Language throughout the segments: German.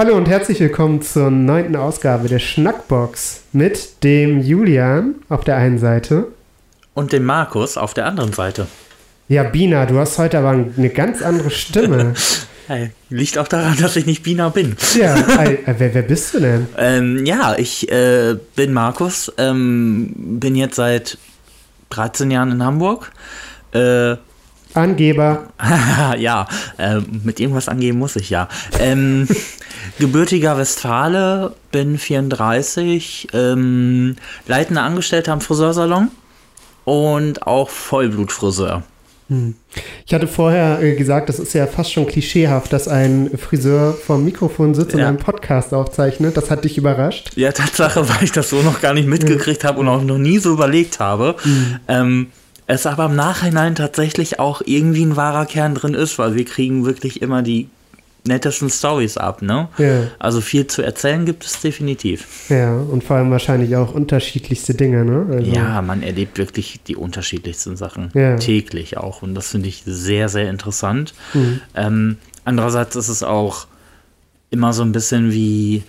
Hallo und herzlich willkommen zur neunten Ausgabe der Schnackbox mit dem Julian auf der einen Seite. Und dem Markus auf der anderen Seite. Ja, Bina, du hast heute aber eine ganz andere Stimme. Hey, liegt auch daran, dass ich nicht Bina bin. ja, äh, wer, wer bist du denn? Ähm, ja, ich äh, bin Markus, ähm, bin jetzt seit 13 Jahren in Hamburg. Äh, Angeber. ja, äh, mit irgendwas angeben muss ich ja. Ähm, gebürtiger Westfale, bin 34, ähm, leitender Angestellter am Friseursalon und auch Vollblutfriseur. Hm. Ich hatte vorher äh, gesagt, das ist ja fast schon klischeehaft, dass ein Friseur vorm Mikrofon sitzt ja. und einen Podcast aufzeichnet. Das hat dich überrascht? Ja, Tatsache, weil ich das so noch gar nicht mitgekriegt habe und auch noch nie so überlegt habe. Mhm. Ähm, es aber im Nachhinein tatsächlich auch irgendwie ein wahrer Kern drin ist, weil wir kriegen wirklich immer die nettesten Stories ab, ne? Ja. Also viel zu erzählen gibt es definitiv. Ja, und vor allem wahrscheinlich auch unterschiedlichste Dinge, ne? Also ja, man erlebt wirklich die unterschiedlichsten Sachen ja. täglich auch und das finde ich sehr, sehr interessant. Mhm. Ähm, andererseits ist es auch immer so ein bisschen wie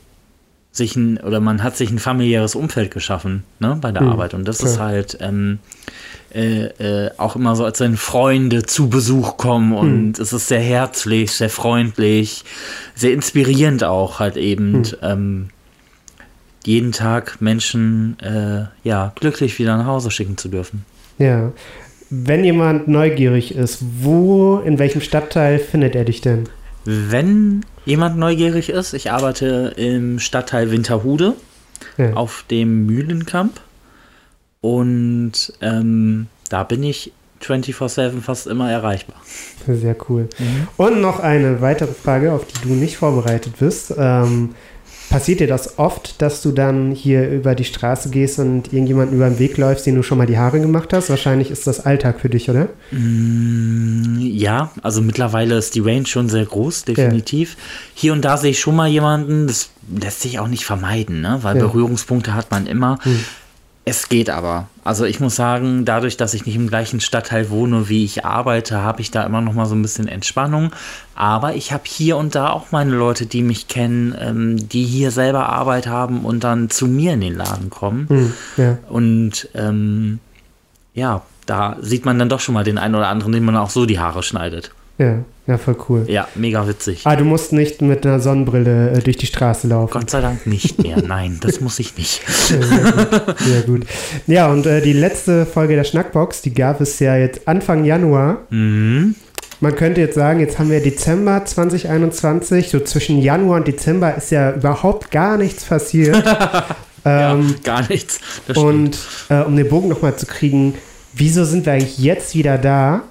sich ein, oder man hat sich ein familiäres Umfeld geschaffen, ne, bei der mhm. Arbeit und das ja. ist halt ähm, äh, äh, auch immer so, als wenn Freunde zu Besuch kommen und hm. es ist sehr herzlich, sehr freundlich, sehr inspirierend auch halt eben. Hm. Ähm, jeden Tag Menschen äh, ja glücklich wieder nach Hause schicken zu dürfen. Ja. Wenn jemand neugierig ist, wo, in welchem Stadtteil findet er dich denn? Wenn jemand neugierig ist, ich arbeite im Stadtteil Winterhude ja. auf dem Mühlenkamp. Und ähm, da bin ich 24-7 fast immer erreichbar. Sehr cool. Mhm. Und noch eine weitere Frage, auf die du nicht vorbereitet bist. Ähm, passiert dir das oft, dass du dann hier über die Straße gehst und irgendjemanden über den Weg läufst, den du schon mal die Haare gemacht hast? Wahrscheinlich ist das Alltag für dich, oder? Mm, ja, also mittlerweile ist die Range schon sehr groß, definitiv. Ja. Hier und da sehe ich schon mal jemanden, das lässt sich auch nicht vermeiden, ne? weil ja. Berührungspunkte hat man immer. Hm. Es geht aber. Also ich muss sagen, dadurch, dass ich nicht im gleichen Stadtteil wohne, wie ich arbeite, habe ich da immer noch mal so ein bisschen Entspannung. Aber ich habe hier und da auch meine Leute, die mich kennen, ähm, die hier selber Arbeit haben und dann zu mir in den Laden kommen. Hm, ja. Und ähm, ja, da sieht man dann doch schon mal den einen oder anderen, den man auch so die Haare schneidet. Ja, ja, voll cool. Ja, mega witzig. Ah, du musst nicht mit einer Sonnenbrille äh, durch die Straße laufen. Gott sei Dank nicht mehr. Nein, das muss ich nicht. Sehr, gut. Sehr gut. Ja, und äh, die letzte Folge der Schnackbox, die gab es ja jetzt Anfang Januar. Mhm. Man könnte jetzt sagen, jetzt haben wir Dezember 2021. So zwischen Januar und Dezember ist ja überhaupt gar nichts passiert. ja, ähm, gar nichts. und äh, um den Bogen nochmal zu kriegen, wieso sind wir eigentlich jetzt wieder da?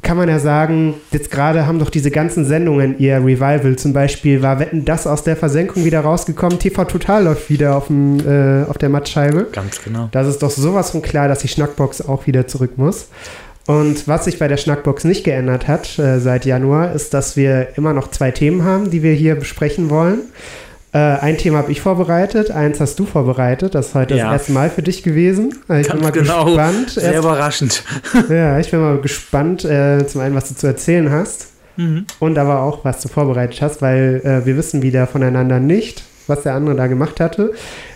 Kann man ja sagen, jetzt gerade haben doch diese ganzen Sendungen ihr Revival. Zum Beispiel war Wetten das aus der Versenkung wieder rausgekommen. TV Total läuft wieder auf, dem, äh, auf der Mattscheibe. Ganz genau. Das ist doch sowas von klar, dass die Schnackbox auch wieder zurück muss. Und was sich bei der Schnackbox nicht geändert hat äh, seit Januar, ist, dass wir immer noch zwei Themen haben, die wir hier besprechen wollen. Äh, ein Thema habe ich vorbereitet, eins hast du vorbereitet. Das ist heute ja. das erste Mal für dich gewesen. Äh, ich Ganz bin mal genau. gespannt. Sehr Erst, überraschend. ja, ich bin mal gespannt, äh, zum einen, was du zu erzählen hast mhm. und aber auch, was du vorbereitet hast, weil äh, wir wissen wieder voneinander nicht, was der andere da gemacht hatte.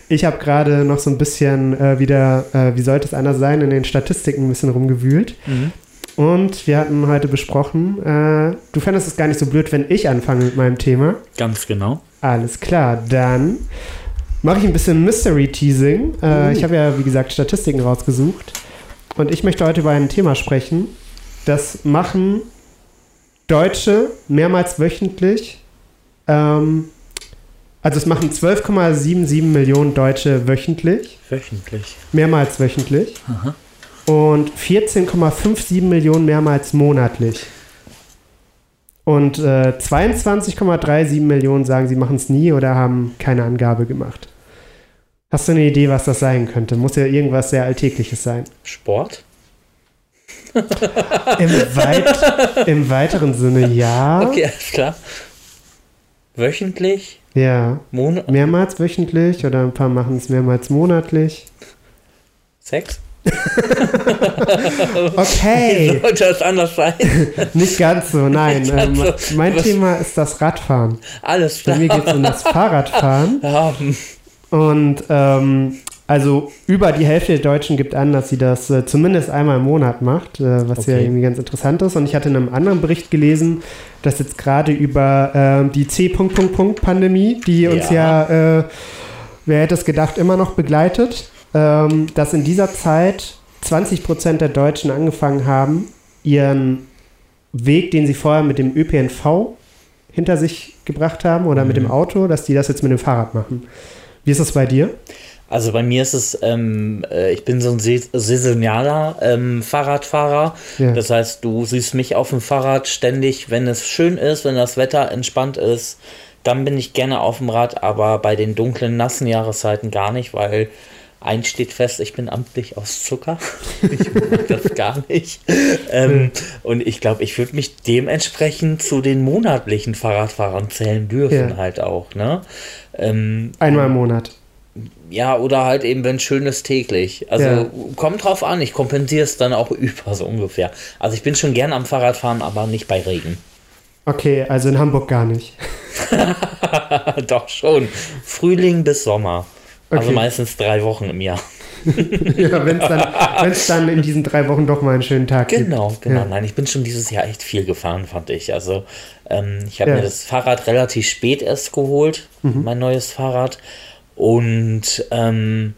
Ich habe gerade noch so ein bisschen äh, wieder, äh, wie sollte es anders sein, in den Statistiken ein bisschen rumgewühlt. Mhm. Und wir hatten heute besprochen, äh, du fändest es gar nicht so blöd, wenn ich anfange mit meinem Thema. Ganz genau. Alles klar, dann mache ich ein bisschen Mystery Teasing. Äh, uh. Ich habe ja, wie gesagt, Statistiken rausgesucht. Und ich möchte heute über ein Thema sprechen. Das machen Deutsche mehrmals wöchentlich. Ähm, also es machen 12,77 Millionen Deutsche wöchentlich. Wöchentlich. Mehrmals wöchentlich. Aha und 14,57 Millionen mehrmals monatlich. Und äh, 22,37 Millionen sagen, sie machen es nie oder haben keine Angabe gemacht. Hast du eine Idee, was das sein könnte? Muss ja irgendwas sehr Alltägliches sein. Sport? Im, weit, Im weiteren Sinne ja. Okay, alles klar. Wöchentlich? Ja. Mon mehrmals wöchentlich oder ein paar machen es mehrmals monatlich. Sex? okay. Sollte das anders sein? Nicht ganz so, nein. Nicht ganz Ähm, so. mein Was- Thema ist das Radfahren. Alles Bei klar. mir geht es um das Fahrradfahren. Ja. Und ähm, also über die Hälfte der Deutschen gibt an, dass sie das äh, zumindest einmal im Monat macht, äh, was ja Okay. irgendwie ganz interessant ist. Und ich hatte in einem anderen Bericht gelesen, dass jetzt gerade über ähm, die C-Punkt-Punkt-Punkt-Pandemie, die uns ja, äh, wer hätte es gedacht, immer noch begleitet, ähm, dass in dieser Zeit 20 Prozent der Deutschen angefangen haben, ihren Weg, den sie vorher mit dem ÖPNV hinter sich gebracht haben oder mit dem Auto, dass die das jetzt mit dem Fahrrad machen. Wie ist das bei dir? Also bei mir ist es, ähm, äh, ich bin so ein sais- saisonaler ähm, Fahrradfahrer. Ja. Das heißt, du siehst mich auf dem Fahrrad ständig, wenn es schön ist, wenn das Wetter entspannt ist, dann bin ich gerne auf dem Rad, aber bei den dunklen, nassen Jahreszeiten gar nicht, weil eins steht fest, ich bin amtlich aus Zucker. Ich mag das gar nicht. Ähm, und ich glaube, ich würde mich dementsprechend zu den monatlichen Fahrradfahrern zählen dürfen, Ja. halt auch. Ne? Ähm, Einmal im Monat. ja, oder halt eben, wenn schön ist, täglich. Also Ja. kommt drauf an, ich kompensiere es dann auch über, so ungefähr. Also ich bin schon gern am Fahrradfahren, aber nicht bei Regen. Okay, also in Hamburg gar nicht. Doch schon. Frühling bis Sommer. Also Okay. meistens drei Wochen im Jahr. ja, wenn es dann, wenn's dann in diesen drei Wochen doch mal einen schönen Tag Genau, gibt. genau. Ja. Nein, ich bin schon dieses Jahr echt viel gefahren, fand ich. Also ähm, ich habe Ja. mir das Fahrrad relativ spät erst geholt, Mhm. mein neues Fahrrad. Und ähm,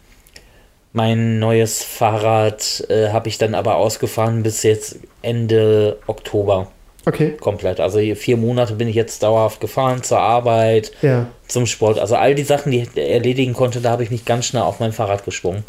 mein neues Fahrrad äh, habe ich dann aber ausgefahren bis jetzt Ende Oktober Okay, komplett. Also vier Monate bin ich jetzt dauerhaft gefahren zur Arbeit, ja. zum Sport. Also all die Sachen, die ich erledigen konnte, da habe ich mich ganz schnell auf mein Fahrrad geschwungen.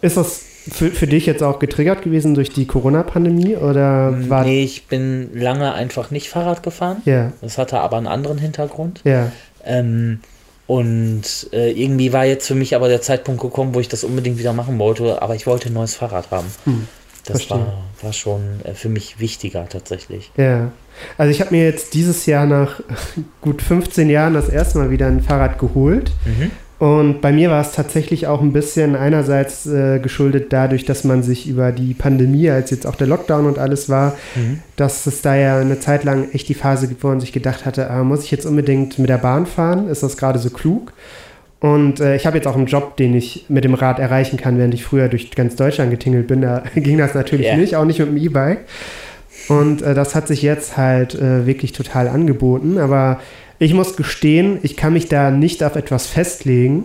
Ist das für, für dich jetzt auch getriggert gewesen durch die Corona-Pandemie oder war. Nee, ich bin lange einfach nicht Fahrrad gefahren. Ja, Das hatte aber einen anderen Hintergrund. ja. Ähm, und äh, irgendwie war jetzt für mich aber der Zeitpunkt gekommen, wo ich das unbedingt wieder machen wollte, aber ich wollte ein neues Fahrrad haben. Hm, das verstehe. war, war schon äh, für mich wichtiger tatsächlich. Ja. Also ich habe mir jetzt dieses Jahr nach gut 15 Jahren das erste Mal wieder ein Fahrrad geholt. Mhm. Und bei mir war es tatsächlich auch ein bisschen einerseits äh, geschuldet dadurch, dass man sich über die Pandemie, als jetzt auch der Lockdown und alles war, Mhm. dass es da ja eine Zeit lang echt die Phase gibt, wo man sich gedacht hatte, ah, muss ich jetzt unbedingt mit der Bahn fahren? Ist das gerade so klug? Und äh, ich habe jetzt auch einen Job, den ich mit dem Rad erreichen kann, während ich früher durch ganz Deutschland getingelt bin. Da ging das natürlich Ja. nicht, auch nicht mit dem E-Bike. Und äh, das hat sich jetzt halt äh, wirklich total angeboten. Aber ich muss gestehen, ich kann mich da nicht auf etwas festlegen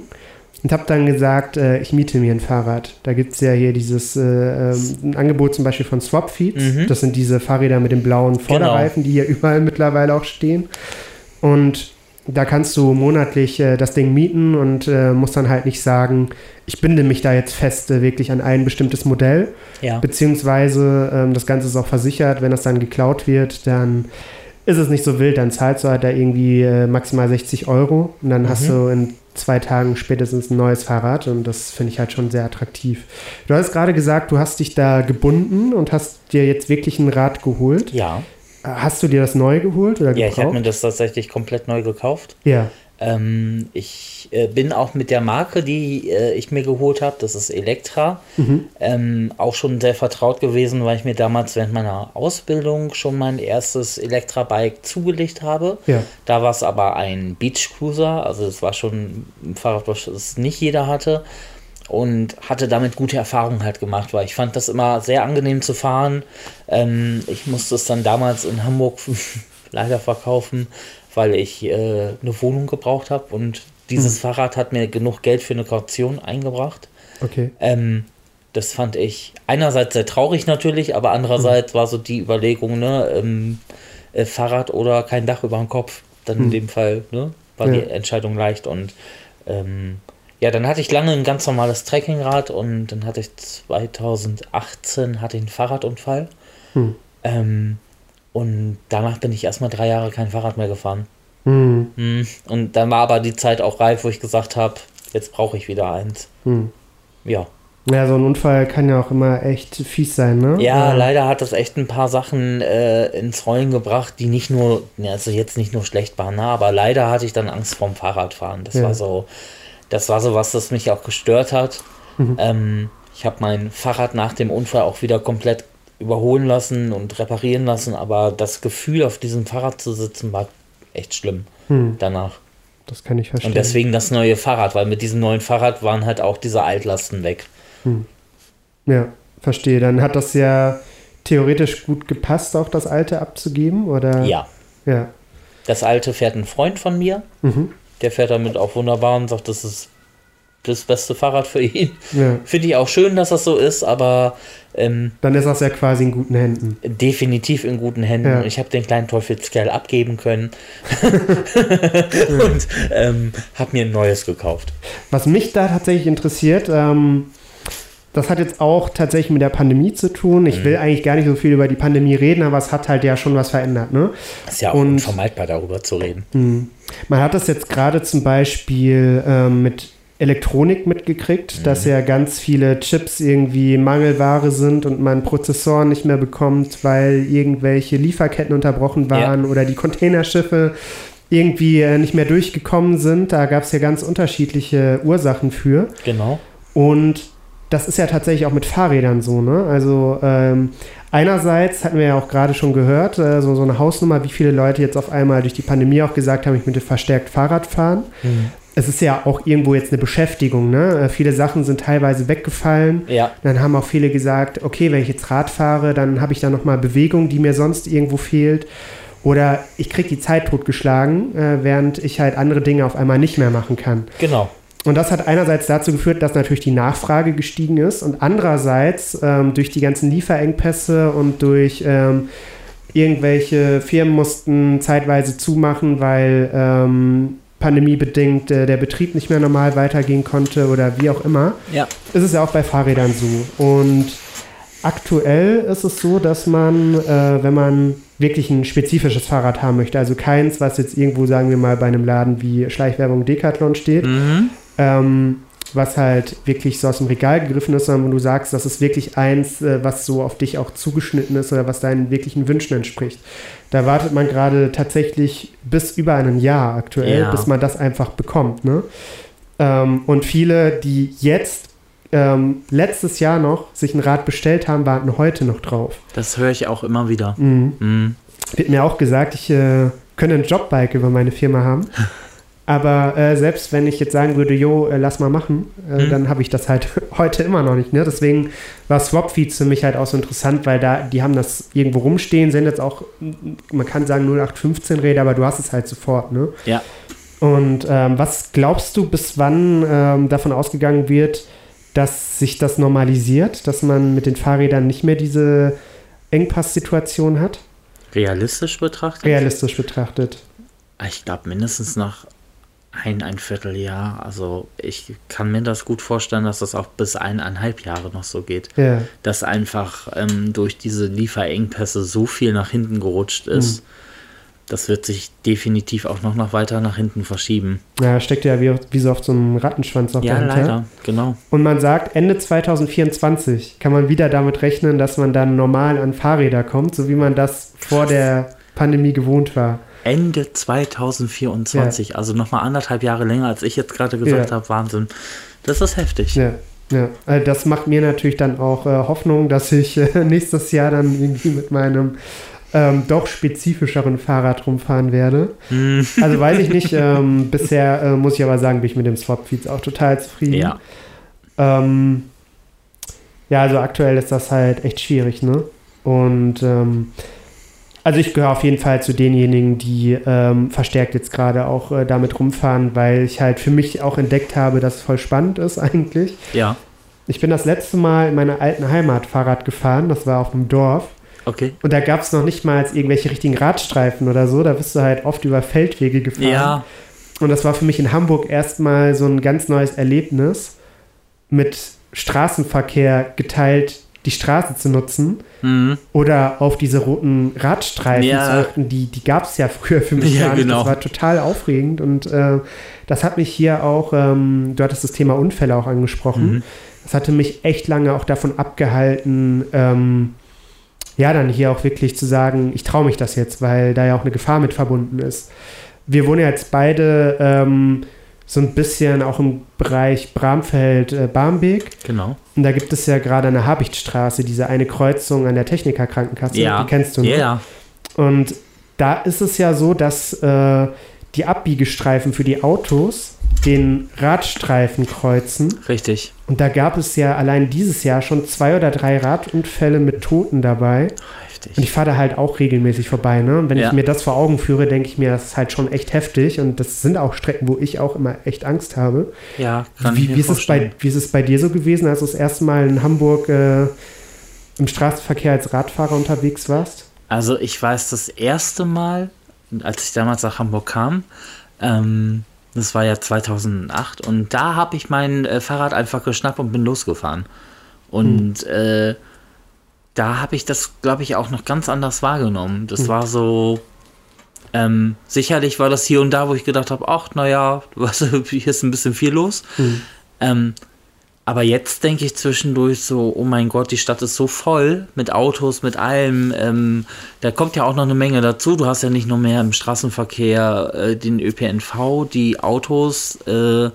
und habe dann gesagt, äh, ich miete mir ein Fahrrad. Da gibt es ja hier dieses äh, ähm, ein Angebot zum Beispiel von Swapfeeds. Mhm. Das sind diese Fahrräder mit den blauen Vorderreifen, die hier überall mittlerweile auch stehen. Und da kannst du monatlich äh, das Ding mieten und äh, musst dann halt nicht sagen, ich binde mich da jetzt fest äh, wirklich an ein bestimmtes Modell. Ja. Beziehungsweise ähm, das Ganze ist auch versichert, wenn das dann geklaut wird, dann ist es nicht so wild, dann zahlst du halt da irgendwie äh, maximal 60 Euro und dann hast Mhm. du in zwei Tagen spätestens ein neues Fahrrad und das finde ich halt schon sehr attraktiv. Du hast gerade gesagt, du hast dich da gebunden und hast dir jetzt wirklich ein Rad geholt. Ja, Hast du dir das neu geholt oder ja ich habe mir das tatsächlich komplett neu gekauft. ja, Ähm, ich äh, bin auch mit der Marke, die äh, ich mir geholt habe, das ist Elektra, Mhm. ähm, auch schon sehr vertraut gewesen, weil ich mir damals während meiner Ausbildung schon mein erstes Elektra-Bike zugelegt habe. ja, Da war es aber ein Beach Cruiser, also es war schon ein Fahrrad, das nicht jeder hatte. Und hatte damit gute Erfahrungen halt gemacht, weil ich fand das immer sehr angenehm zu fahren. Ähm, ich musste es dann damals in Hamburg leider verkaufen, weil ich äh, eine Wohnung gebraucht habe und dieses Fahrrad hat mir genug Geld für eine Kaution eingebracht. okay. Ähm, das fand ich einerseits sehr traurig natürlich, aber andererseits war so die Überlegung, ne, ähm, äh, Fahrrad oder kein Dach über dem Kopf. Dann in Hm. dem Fall, ne, war Ja. die Entscheidung leicht und ähm, ja, dann hatte ich lange ein ganz normales Trekkingrad und dann hatte ich 2018 hatte ich einen Fahrradunfall. Hm. Ähm, und danach bin ich erstmal drei Jahre kein Fahrrad mehr gefahren. Hm, Hm. Und dann war aber die Zeit auch reif, wo ich gesagt habe, jetzt brauche ich wieder eins. hm. Ja. Ja, so ein Unfall kann ja auch immer echt fies sein, ne? Ja, Äh, leider hat das echt ein paar Sachen äh, ins Rollen gebracht, die nicht nur, ja, also jetzt nicht nur schlecht waren, ne, aber leider hatte ich dann Angst vorm Fahrradfahren. Das Ja. war so, das war so was, das mich auch gestört hat. Mhm. Ähm, Ich habe mein Fahrrad nach dem Unfall auch wieder komplett überholen lassen und reparieren lassen, aber das Gefühl, auf diesem Fahrrad zu sitzen, war echt schlimm hm. danach. Das kann ich verstehen. Und deswegen das neue Fahrrad, weil mit diesem neuen Fahrrad waren halt auch diese Altlasten weg. Hm. Ja, verstehe. Dann hat das ja theoretisch gut gepasst, auch das alte abzugeben, oder? Ja. Ja. Das alte fährt ein Freund von mir. Mhm. Der fährt damit auch wunderbar und sagt, das ist das beste Fahrrad für ihn. Ja. Finde ich auch schön, dass das so ist, aber. Ähm, Dann ist das ja quasi in guten Händen. Definitiv in guten Händen. Ja. Ich habe den kleinen Teufelskerl abgeben können und ähm, habe mir ein neues gekauft. Was mich da tatsächlich interessiert, ähm, das hat jetzt auch tatsächlich mit der Pandemie zu tun. Ich mhm. will eigentlich gar nicht so viel über die Pandemie reden, aber es hat halt ja schon was verändert. Ne? Ist ja auch Und, unvermeidbar, darüber zu reden. Mh. Man hat das jetzt gerade zum Beispiel ähm, mit Elektronik mitgekriegt, mhm. dass ja ganz viele Chips irgendwie Mangelware sind und man Prozessoren nicht mehr bekommt, weil irgendwelche Lieferketten unterbrochen waren ja. oder die Containerschiffe irgendwie äh, nicht mehr durchgekommen sind. Da gab es ja ganz unterschiedliche Ursachen für. Genau. Und das ist ja tatsächlich auch mit Fahrrädern so, ne? Also ähm, einerseits hatten wir ja auch gerade schon gehört, äh, so, so eine Hausnummer, wie viele Leute jetzt auf einmal durch die Pandemie auch gesagt haben, ich möchte verstärkt Fahrrad fahren. Mhm. Es ist ja auch irgendwo jetzt eine Beschäftigung, ne? Äh, viele Sachen sind teilweise weggefallen. Ja. Dann haben auch viele gesagt, okay, wenn ich jetzt Rad fahre, dann habe ich da nochmal Bewegung, die mir sonst irgendwo fehlt. Oder ich kriege die Zeit totgeschlagen, äh, während ich halt andere Dinge auf einmal nicht mehr machen kann. Genau. Und das hat einerseits dazu geführt, dass natürlich die Nachfrage gestiegen ist und andererseits ähm, durch die ganzen Lieferengpässe und durch ähm, irgendwelche Firmen mussten zeitweise zumachen, weil ähm, pandemiebedingt äh, der Betrieb nicht mehr normal weitergehen konnte oder wie auch immer. Ja. Ist es ja auch bei Fahrrädern so. Und aktuell ist es so, dass man, äh, wenn man wirklich ein spezifisches Fahrrad haben möchte, also keins, was jetzt irgendwo, sagen wir mal, bei einem Laden wie Schleichwerbung Decathlon steht, mhm ähm, was halt wirklich so aus dem Regal gegriffen ist, sondern wo du sagst, das ist wirklich eins, äh, was so auf dich auch zugeschnitten ist oder was deinen wirklichen Wünschen entspricht. Da wartet man gerade tatsächlich bis über ein Jahr aktuell, ja. bis man das einfach bekommt. Ne? Ähm, und viele, die jetzt ähm, letztes Jahr noch sich ein Rad bestellt haben, warten heute noch drauf. Das höre ich auch immer wieder. Mhm. Mhm. Wird mir auch gesagt, ich äh, könnte ein Jobbike über meine Firma haben. Aber äh, selbst wenn ich jetzt sagen würde, jo, äh, lass mal machen, äh, mhm. dann habe ich das halt heute immer noch nicht. Ne? Deswegen war Swapfeeds für mich halt auch so interessant, weil da, die haben das irgendwo rumstehen, sind jetzt auch, man kann sagen 0815 Räder, aber du hast es halt sofort. Ne? Ja. Und ähm, was glaubst du, bis wann ähm, davon ausgegangen wird, dass sich das normalisiert, dass man mit den Fahrrädern nicht mehr diese Engpasssituation hat? Realistisch betrachtet? Realistisch betrachtet. Ich glaube, mindestens nach ein, ein Vierteljahr. Also ich kann mir das gut vorstellen, dass das auch bis eineinhalb Jahre noch so geht. Ja. Dass einfach ähm, durch diese Lieferengpässe so viel nach hinten gerutscht ist. Mhm. Das wird sich definitiv auch noch, noch weiter nach hinten verschieben. Ja, steckt ja wie, wie so oft so ein Rattenschwanz auf Ja, dahinter. leider, genau. Und man sagt, Ende 2024 kann man wieder damit rechnen, dass man dann normal an Fahrräder kommt, so wie man das vor der Pandemie gewohnt war. Ende 2024, ja. also nochmal anderthalb Jahre länger, als ich jetzt gerade gesagt ja. habe, Wahnsinn. Das ist heftig. Ja. Ja, also das macht mir natürlich dann auch äh, Hoffnung, dass ich äh, nächstes Jahr dann irgendwie mit meinem ähm, doch spezifischeren Fahrrad rumfahren werde. Mm. Also weiß ich nicht. Ähm, bisher äh, muss ich aber sagen, bin ich mit dem Swap-Feeds auch total zufrieden. Ja. Ähm, ja, also aktuell ist das halt echt schwierig, ne? Und ähm, also ich gehöre auf jeden Fall zu denjenigen, die ähm, verstärkt jetzt gerade auch äh, damit rumfahren, weil ich halt für mich auch entdeckt habe, dass es voll spannend ist eigentlich. Ja. Ich bin das letzte Mal in meiner alten Heimat Fahrrad gefahren, das war auf dem Dorf. Okay. Und da gab es noch nicht mal irgendwelche richtigen Radstreifen oder so, da bist du halt oft über Feldwege gefahren. Ja. Und das war für mich in Hamburg erstmal so ein ganz neues Erlebnis, mit Straßenverkehr geteilt die Straße zu nutzen mhm. oder auf diese roten Radstreifen ja. zu achten, die, die gab es ja früher für mich ja, gar nicht. Genau. Das war total aufregend und äh, das hat mich hier auch, ähm, du hattest das Thema Unfälle auch angesprochen, mhm. das hatte mich echt lange auch davon abgehalten, ähm, ja, dann hier auch wirklich zu sagen, ich traue mich das jetzt, weil da ja auch eine Gefahr mit verbunden ist. Wir wohnen ja jetzt beide ähm, so ein bisschen auch im Bereich Bramfeld-Barmbek. Äh, genau. Und da gibt es ja gerade eine Habichtstraße, diese eine Kreuzung an der Technikerkrankenkasse. Ja. Die kennst du, ne? Ja. Und da ist es ja so, dass äh, die Abbiegestreifen für die Autos den Radstreifen kreuzen. Richtig. Und da gab es ja allein dieses Jahr schon zwei oder drei Radunfälle mit Toten dabei. Heftig. Und ich fahre da halt auch regelmäßig vorbei. Ne? Und wenn ja. ich mir das vor Augen führe, denke ich mir, das ist halt schon echt heftig. Und das sind auch Strecken, wo ich auch immer echt Angst habe. Ja, kann wie, ich mir wie ist es bei Wie ist es bei dir so gewesen, als du das erste Mal in Hamburg äh, im Straßenverkehr als Radfahrer unterwegs warst? Also ich weiß, das erste Mal, als ich damals nach Hamburg kam, ähm, das war ja 2008 und da habe ich mein äh, Fahrrad einfach geschnappt und bin losgefahren. Und hm. äh, da habe ich das, glaube ich, auch noch ganz anders wahrgenommen. Das hm. war so, ähm, sicherlich war das hier und da, wo ich gedacht habe, ach, naja, hier ist ein bisschen viel los. Hm. Ähm, aber jetzt denke ich zwischendurch so, oh mein Gott, die Stadt ist so voll mit Autos, mit allem. Ähm, da kommt ja auch noch eine Menge dazu. Du hast ja nicht nur mehr im Straßenverkehr äh, den ÖPNV, die Autos, äh,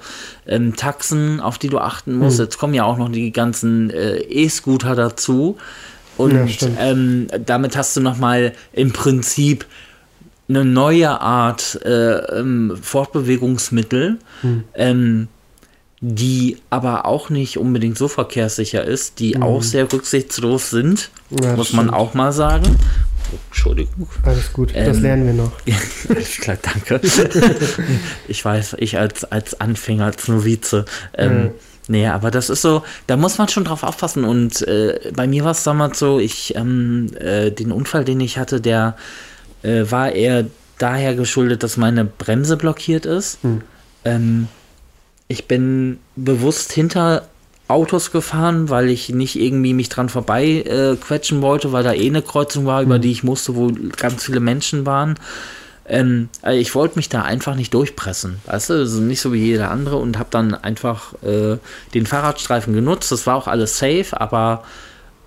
ähm, Taxen, auf die du achten musst. Mhm. Jetzt kommen ja auch noch die ganzen äh, E-Scooter dazu. Und ja, ähm, damit hast du nochmal im Prinzip eine neue Art äh, ähm, Fortbewegungsmittel. Mhm die aber auch nicht unbedingt so verkehrssicher ist, die mhm. auch sehr rücksichtslos sind, ja, muss man auch mal sagen. Oh, Entschuldigung. Alles gut, ähm, das lernen wir noch. klar, danke. ich weiß, ich als, als Anfänger, als Novize. Ähm, mhm. Nee, aber das ist so, da muss man schon drauf aufpassen. Und äh, bei mir war es damals so, ich, ähm, äh, den Unfall, den ich hatte, der äh, war eher daher geschuldet, dass meine Bremse blockiert ist. Mhm. Ähm, ich bin bewusst hinter Autos gefahren, weil ich nicht irgendwie mich dran vorbei äh, quetschen wollte, weil da eh eine Kreuzung war, mhm. über die ich musste, wo ganz viele Menschen waren. Ähm, also ich wollte mich da einfach nicht durchpressen, weißt du, also nicht so wie jeder andere und habe dann einfach äh, den Fahrradstreifen genutzt. Das war auch alles safe, aber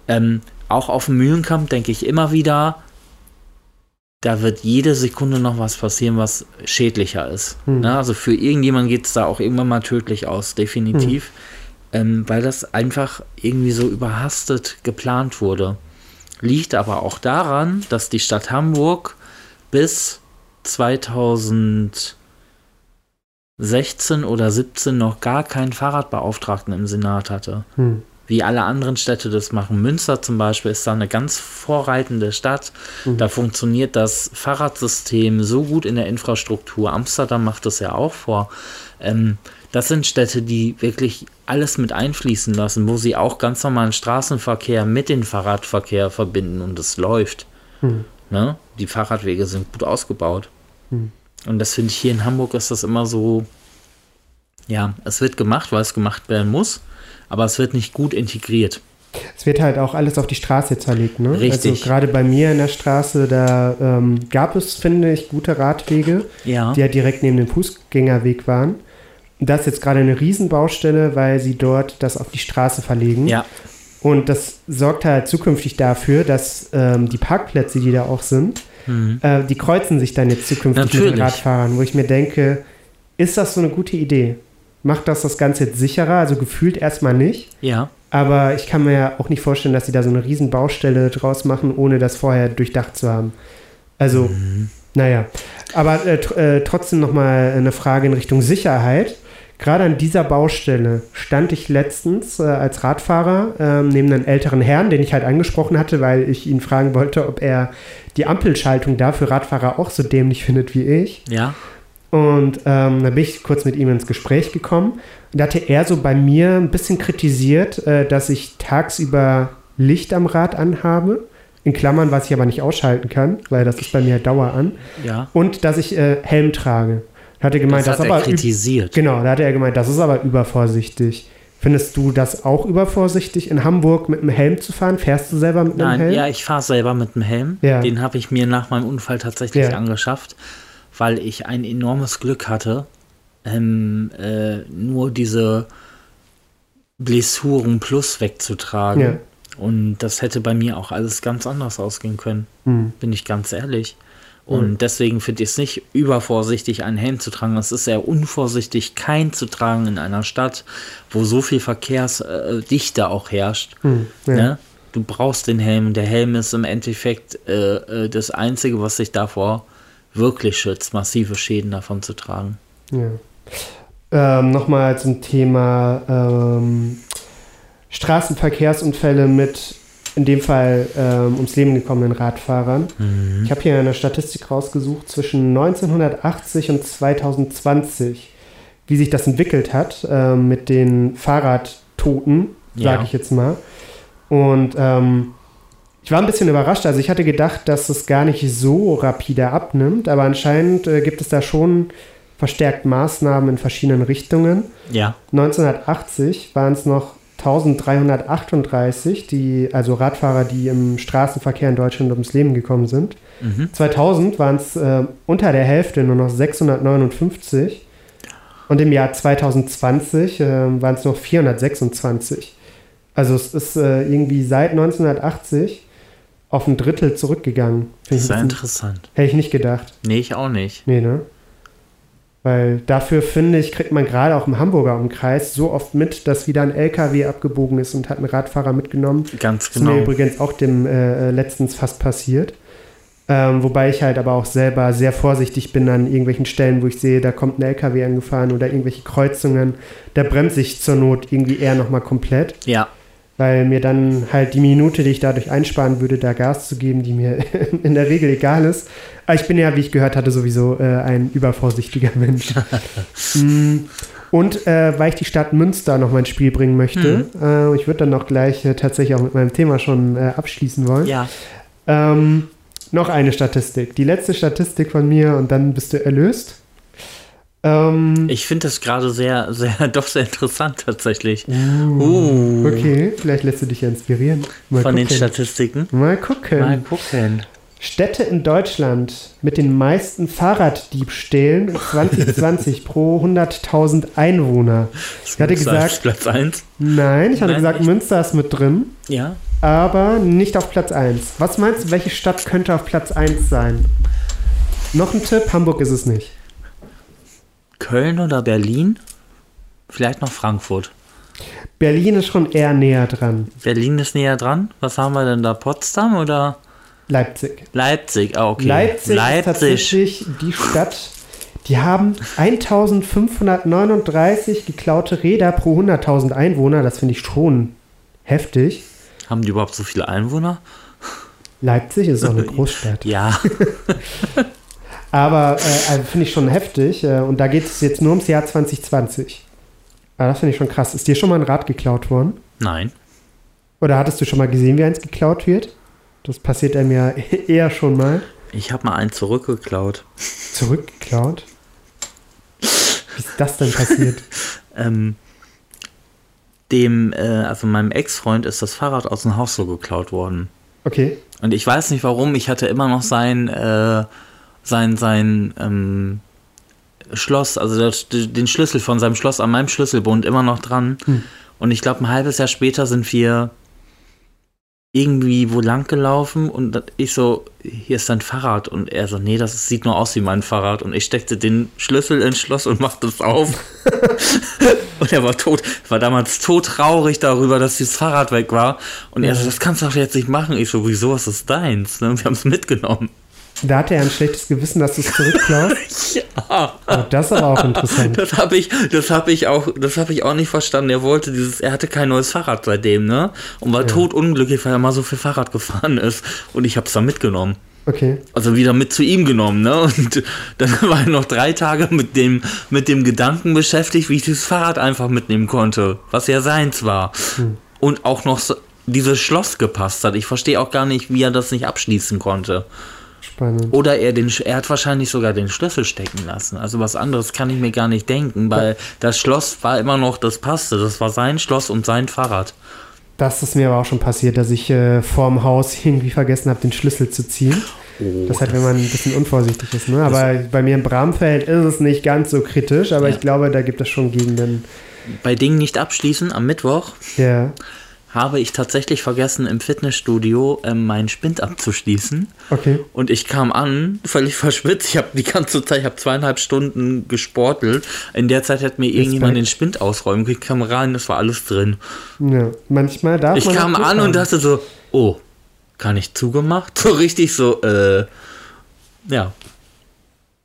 ähm, auch auf dem Mühlenkamp denke ich immer wieder, da wird jede Sekunde noch was passieren, was schädlicher ist. Hm. Ne? Also für irgendjemanden geht es da auch irgendwann mal tödlich aus, definitiv. Hm. Ähm, weil das einfach irgendwie so überhastet geplant wurde. Liegt aber auch daran, dass die Stadt Hamburg bis 2016 oder 17 noch gar keinen Fahrradbeauftragten im Senat hatte. Hm wie alle anderen Städte das machen. Münster zum Beispiel ist da eine ganz vorreitende Stadt. Mhm. Da funktioniert das Fahrradsystem so gut in der Infrastruktur. Amsterdam macht das ja auch vor. Ähm, das sind Städte, die wirklich alles mit einfließen lassen, wo sie auch ganz normalen Straßenverkehr mit dem Fahrradverkehr verbinden und es läuft. Mhm. Ne? Die Fahrradwege sind gut ausgebaut. Mhm. Und das finde ich hier in Hamburg ist das immer so, ja, es wird gemacht, weil es gemacht werden muss aber es wird nicht gut integriert. Es wird halt auch alles auf die Straße zerlegt, ne? Richtig. Also gerade bei mir in der Straße, da ähm, gab es, finde ich, gute Radwege, ja. die ja direkt neben dem Fußgängerweg waren. Das ist jetzt gerade eine Riesenbaustelle, weil sie dort das auf die Straße verlegen. Ja. Und das sorgt halt zukünftig dafür, dass ähm, die Parkplätze, die da auch sind, mhm. äh, die kreuzen sich dann jetzt zukünftig Natürlich. mit den Radfahrern, wo ich mir denke, ist das so eine gute Idee? macht das das Ganze jetzt sicherer, also gefühlt erstmal nicht. Ja. Aber ich kann mir ja auch nicht vorstellen, dass sie da so eine riesen Baustelle draus machen, ohne das vorher durchdacht zu haben. Also, mhm. naja. Aber äh, äh, trotzdem nochmal eine Frage in Richtung Sicherheit. Gerade an dieser Baustelle stand ich letztens äh, als Radfahrer äh, neben einem älteren Herrn, den ich halt angesprochen hatte, weil ich ihn fragen wollte, ob er die Ampelschaltung da für Radfahrer auch so dämlich findet wie ich. Ja. Und ähm, da bin ich kurz mit ihm ins Gespräch gekommen. Und da hatte er so bei mir ein bisschen kritisiert, äh, dass ich tagsüber Licht am Rad anhabe. In Klammern, was ich aber nicht ausschalten kann, weil das ist bei mir Dauer an. Ja. Und dass ich äh, Helm trage. Hat er gemeint, das, das hat er kritisiert. Genau, da hat er gemeint, das ist aber übervorsichtig. Findest du das auch übervorsichtig, in Hamburg mit einem Helm zu fahren? Fährst du selber mit einem Nein, Helm? Ja, ich fahre selber mit einem Helm. Ja. Den habe ich mir nach meinem Unfall tatsächlich ja. angeschafft weil ich ein enormes Glück hatte, ähm, äh, nur diese Blessuren plus wegzutragen. Ja. Und das hätte bei mir auch alles ganz anders ausgehen können, mhm. bin ich ganz ehrlich. Und mhm. deswegen finde ich es nicht übervorsichtig, einen Helm zu tragen. Es ist sehr unvorsichtig, keinen zu tragen in einer Stadt, wo so viel Verkehrsdichte auch herrscht. Mhm, ja. ne? Du brauchst den Helm. Der Helm ist im Endeffekt äh, äh das Einzige, was sich davor wirklich schützt, massive Schäden davon zu tragen. Ja. Ähm, Nochmal zum Thema ähm, Straßenverkehrsunfälle mit in dem Fall ähm, ums Leben gekommenen Radfahrern. Mhm. Ich habe hier eine Statistik rausgesucht zwischen 1980 und 2020, wie sich das entwickelt hat äh, mit den Fahrradtoten, sage ja. ich jetzt mal. Und ähm, ich war ein bisschen überrascht. Also ich hatte gedacht, dass es gar nicht so rapide abnimmt, aber anscheinend äh, gibt es da schon verstärkt Maßnahmen in verschiedenen Richtungen. Ja. 1980 waren es noch 1338, die, also Radfahrer, die im Straßenverkehr in Deutschland ums Leben gekommen sind. Mhm. 2000 waren es äh, unter der Hälfte nur noch 659. Und im Jahr 2020 äh, waren es noch 426. Also es ist äh, irgendwie seit 1980 auf ein Drittel zurückgegangen. Sehr interessant. Hätte ich nicht gedacht. Nee, ich auch nicht. Nee, ne? Weil dafür, finde ich, kriegt man gerade auch im Hamburger Umkreis so oft mit, dass wieder ein LKW abgebogen ist und hat einen Radfahrer mitgenommen. Ganz genau. Das ist mir übrigens auch dem äh, letztens fast passiert. Ähm, wobei ich halt aber auch selber sehr vorsichtig bin an irgendwelchen Stellen, wo ich sehe, da kommt ein LKW angefahren oder irgendwelche Kreuzungen. Da bremse ich zur Not irgendwie eher nochmal komplett. Ja weil mir dann halt die Minute, die ich dadurch einsparen würde, da Gas zu geben, die mir in der Regel egal ist. Aber ich bin ja, wie ich gehört hatte, sowieso äh, ein übervorsichtiger Mensch. mm, und äh, weil ich die Stadt Münster noch mal ins Spiel bringen möchte, mhm. äh, ich würde dann noch gleich äh, tatsächlich auch mit meinem Thema schon äh, abschließen wollen. Ja. Ähm, noch eine Statistik. Die letzte Statistik von mir und dann bist du erlöst. Ähm, ich finde das gerade sehr, sehr, doch sehr interessant tatsächlich. Uh, uh. Okay, vielleicht lässt du dich ja inspirieren. Mal Von gucken. den Statistiken. Mal gucken. Mal gucken. Städte in Deutschland mit den meisten Fahrraddiebstählen 2020 pro 100.000 Einwohner. Ich hatte gesagt. Platz 1? Nein, ich hatte Nein, gesagt, echt? Münster ist mit drin. Ja. Aber nicht auf Platz 1. Was meinst du, welche Stadt könnte auf Platz 1 sein? Noch ein Tipp: Hamburg ist es nicht. Köln oder Berlin? Vielleicht noch Frankfurt. Berlin ist schon eher näher dran. Berlin ist näher dran. Was haben wir denn da? Potsdam oder? Leipzig. Leipzig, ah, okay. Leipzig, Leipzig ist tatsächlich die Stadt, die haben 1539 geklaute Räder pro 100.000 Einwohner. Das finde ich schon heftig. Haben die überhaupt so viele Einwohner? Leipzig ist auch eine Großstadt. Ja. Aber äh, also finde ich schon heftig. Äh, und da geht es jetzt nur ums Jahr 2020. Aber das finde ich schon krass. Ist dir schon mal ein Rad geklaut worden? Nein. Oder hattest du schon mal gesehen, wie eins geklaut wird? Das passiert einem ja eher schon mal. Ich habe mal einen zurückgeklaut. Zurückgeklaut? Wie ist das denn passiert? ähm, dem, äh, also meinem Ex-Freund ist das Fahrrad aus dem Haus so geklaut worden. Okay. Und ich weiß nicht warum, ich hatte immer noch sein, äh, sein, sein ähm, Schloss, also das, den Schlüssel von seinem Schloss an meinem Schlüsselbund immer noch dran. Hm. Und ich glaube, ein halbes Jahr später sind wir irgendwie wo lang gelaufen und ich so, hier ist dein Fahrrad. Und er so, nee, das sieht nur aus wie mein Fahrrad. Und ich steckte den Schlüssel ins Schloss und machte es auf. und er war tot, war damals todtraurig darüber, dass dieses Fahrrad weg war. Und er so, das kannst du doch jetzt nicht machen. Ich so, wieso ist das deins? Ne, wir haben es mitgenommen. Da hat er ein schlechtes Gewissen, dass du es zurückklaust. ja. Oh, das ist aber auch interessant. Das habe ich, das habe ich auch, das habe ich auch nicht verstanden. Er wollte dieses, er hatte kein neues Fahrrad seitdem, ne? Und war ja. totunglücklich, weil er mal so viel Fahrrad gefahren ist. Und ich habe es dann mitgenommen. Okay. Also wieder mit zu ihm genommen, ne? Und dann war er noch drei Tage mit dem, mit dem Gedanken beschäftigt, wie ich dieses Fahrrad einfach mitnehmen konnte, was ja seins war. Hm. Und auch noch so, dieses Schloss gepasst hat. Ich verstehe auch gar nicht, wie er das nicht abschließen konnte. Spannend. Oder er, den, er hat wahrscheinlich sogar den Schlüssel stecken lassen. Also was anderes kann ich mir gar nicht denken, weil ja. das Schloss war immer noch, das passte. Das war sein Schloss und sein Fahrrad. Das ist mir aber auch schon passiert, dass ich äh, vorm Haus irgendwie vergessen habe, den Schlüssel zu ziehen. Oh, das halt, wenn man ein bisschen unvorsichtig ist. Ne? Aber bei mir im Bramfeld ist es nicht ganz so kritisch, aber ja. ich glaube, da gibt es schon Gegenden. Bei Dingen nicht abschließen am Mittwoch. Ja habe ich tatsächlich vergessen, im Fitnessstudio ähm, meinen Spind abzuschließen. Okay. Und ich kam an, völlig verschwitzt. Ich habe die ganze Zeit, ich habe zweieinhalb Stunden gesportelt. In der Zeit hat mir irgendjemand den Spind ausräumen. Ich kam rein, das war alles drin. Ja, manchmal darf Ich man kam an und dachte so, oh, kann ich zugemacht? So richtig so, äh, ja.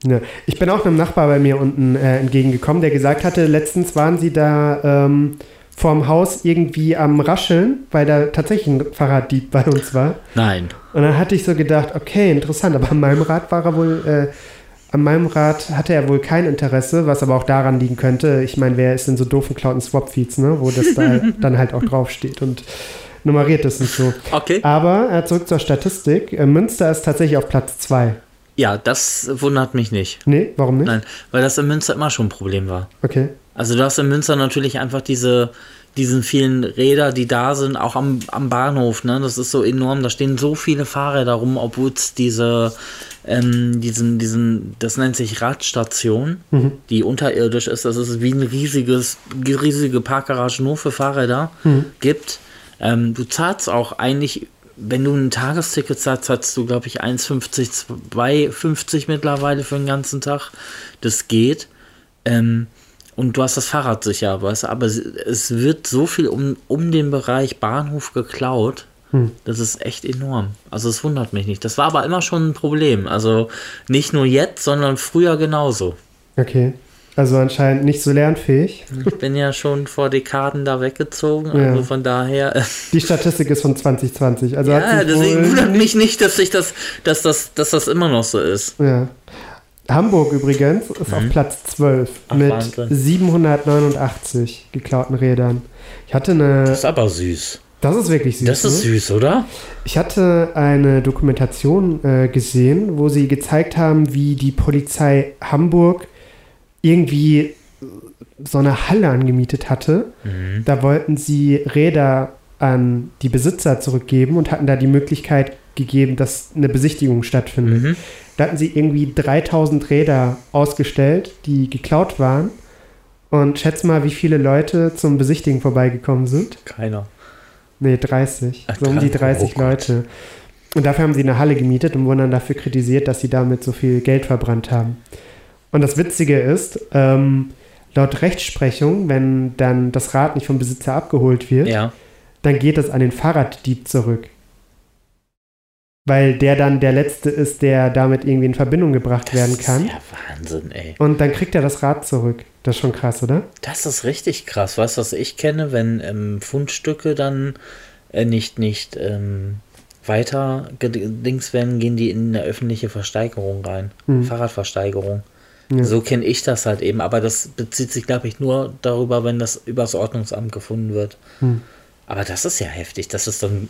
Ja. Ich bin auch einem Nachbar bei mir unten äh, entgegengekommen, der gesagt hatte, letztens waren sie da ähm, vorm Haus irgendwie am Rascheln, weil da tatsächlich ein Fahrraddieb bei uns war. Nein. Und dann hatte ich so gedacht, okay, interessant, aber an meinem Rad war er wohl, äh, an meinem Rad hatte er wohl kein Interesse, was aber auch daran liegen könnte. Ich meine, wer ist denn so doof und klaut ein Swap-Feeds, ne? Wo das da dann halt auch draufsteht und nummeriert ist und so. Okay. Aber äh, zurück zur Statistik. Äh, Münster ist tatsächlich auf Platz 2. Ja, das wundert mich nicht. Nee, warum nicht? Nein, weil das in Münster immer schon ein Problem war. Okay. Also du hast in Münster natürlich einfach diese, diesen vielen Räder, die da sind, auch am, am Bahnhof, ne? Das ist so enorm. Da stehen so viele Fahrräder rum, obwohl es diese, ähm, diesen, diesen, das nennt sich Radstation, die unterirdisch ist. Das ist wie ein riesiges, riesige Parkgarage nur für Fahrräder gibt. Ähm, du zahlst auch eigentlich, wenn du ein Tagesticket zahlst, zahlst du, glaube ich, 1,50, 2,50 mittlerweile für den ganzen Tag. Das geht. Ähm, und du hast das Fahrrad sicher, weißt du, aber es- es wird so viel um, um den Bereich Bahnhof geklaut. Das ist echt enorm. Also es wundert mich nicht. Das war aber immer schon ein Problem. Also nicht nur jetzt, sondern früher genauso. Okay. Also anscheinend nicht so lernfähig. Ich bin ja schon vor Dekaden da weggezogen, Ja. also von daher. äh, Die Statistik ist von 2020. Also Ja, deswegen wundert mich nicht, dass ich das, dass das, dass das immer noch so ist. Ja. Hamburg übrigens ist auf Platz 12 Mhm. Ach, mit Wahnsinn. 789 geklauten Rädern. Ich hatte eine. Das ist aber süß. Das ist wirklich süß. Das ist ne? süß, oder? Ich hatte eine Dokumentation äh, gesehen, wo sie gezeigt haben, wie die Polizei Hamburg irgendwie so eine Halle angemietet hatte. Mhm. Da wollten sie Räder an die Besitzer zurückgeben und hatten da die Möglichkeit gegeben, dass eine Besichtigung stattfindet. Mhm. Da hatten sie irgendwie 3000 Räder ausgestellt, die geklaut waren. Und schätz mal, wie viele Leute zum Besichtigen vorbeigekommen sind. Keiner. Nee, 30. Ach, so um die krass. 30 Oh. Leute. Und dafür haben sie eine Halle gemietet und wurden dann dafür kritisiert, dass sie damit so viel Geld verbrannt haben. Und das Witzige ist, ähm, laut Rechtsprechung, wenn dann das Rad nicht vom Besitzer abgeholt wird, Ja. dann geht es an den Fahrraddieb zurück. Weil der dann der Letzte ist, der damit irgendwie in Verbindung gebracht werden kann. Das ist ja Wahnsinn, ey. Und dann kriegt er das Rad zurück. Das ist schon krass, oder? Das ist richtig krass. Weißt du, was ich kenne, wenn ähm, Fundstücke dann äh, nicht, nicht ähm, weiter gedings werden, gehen die in eine öffentliche Versteigerung rein. Mhm. Fahrradversteigerung. Ja. So kenne ich das halt eben. Aber das bezieht sich, glaube ich, nur darüber, wenn das übers Ordnungsamt gefunden wird. Hm. Aber das ist ja heftig, dass es dann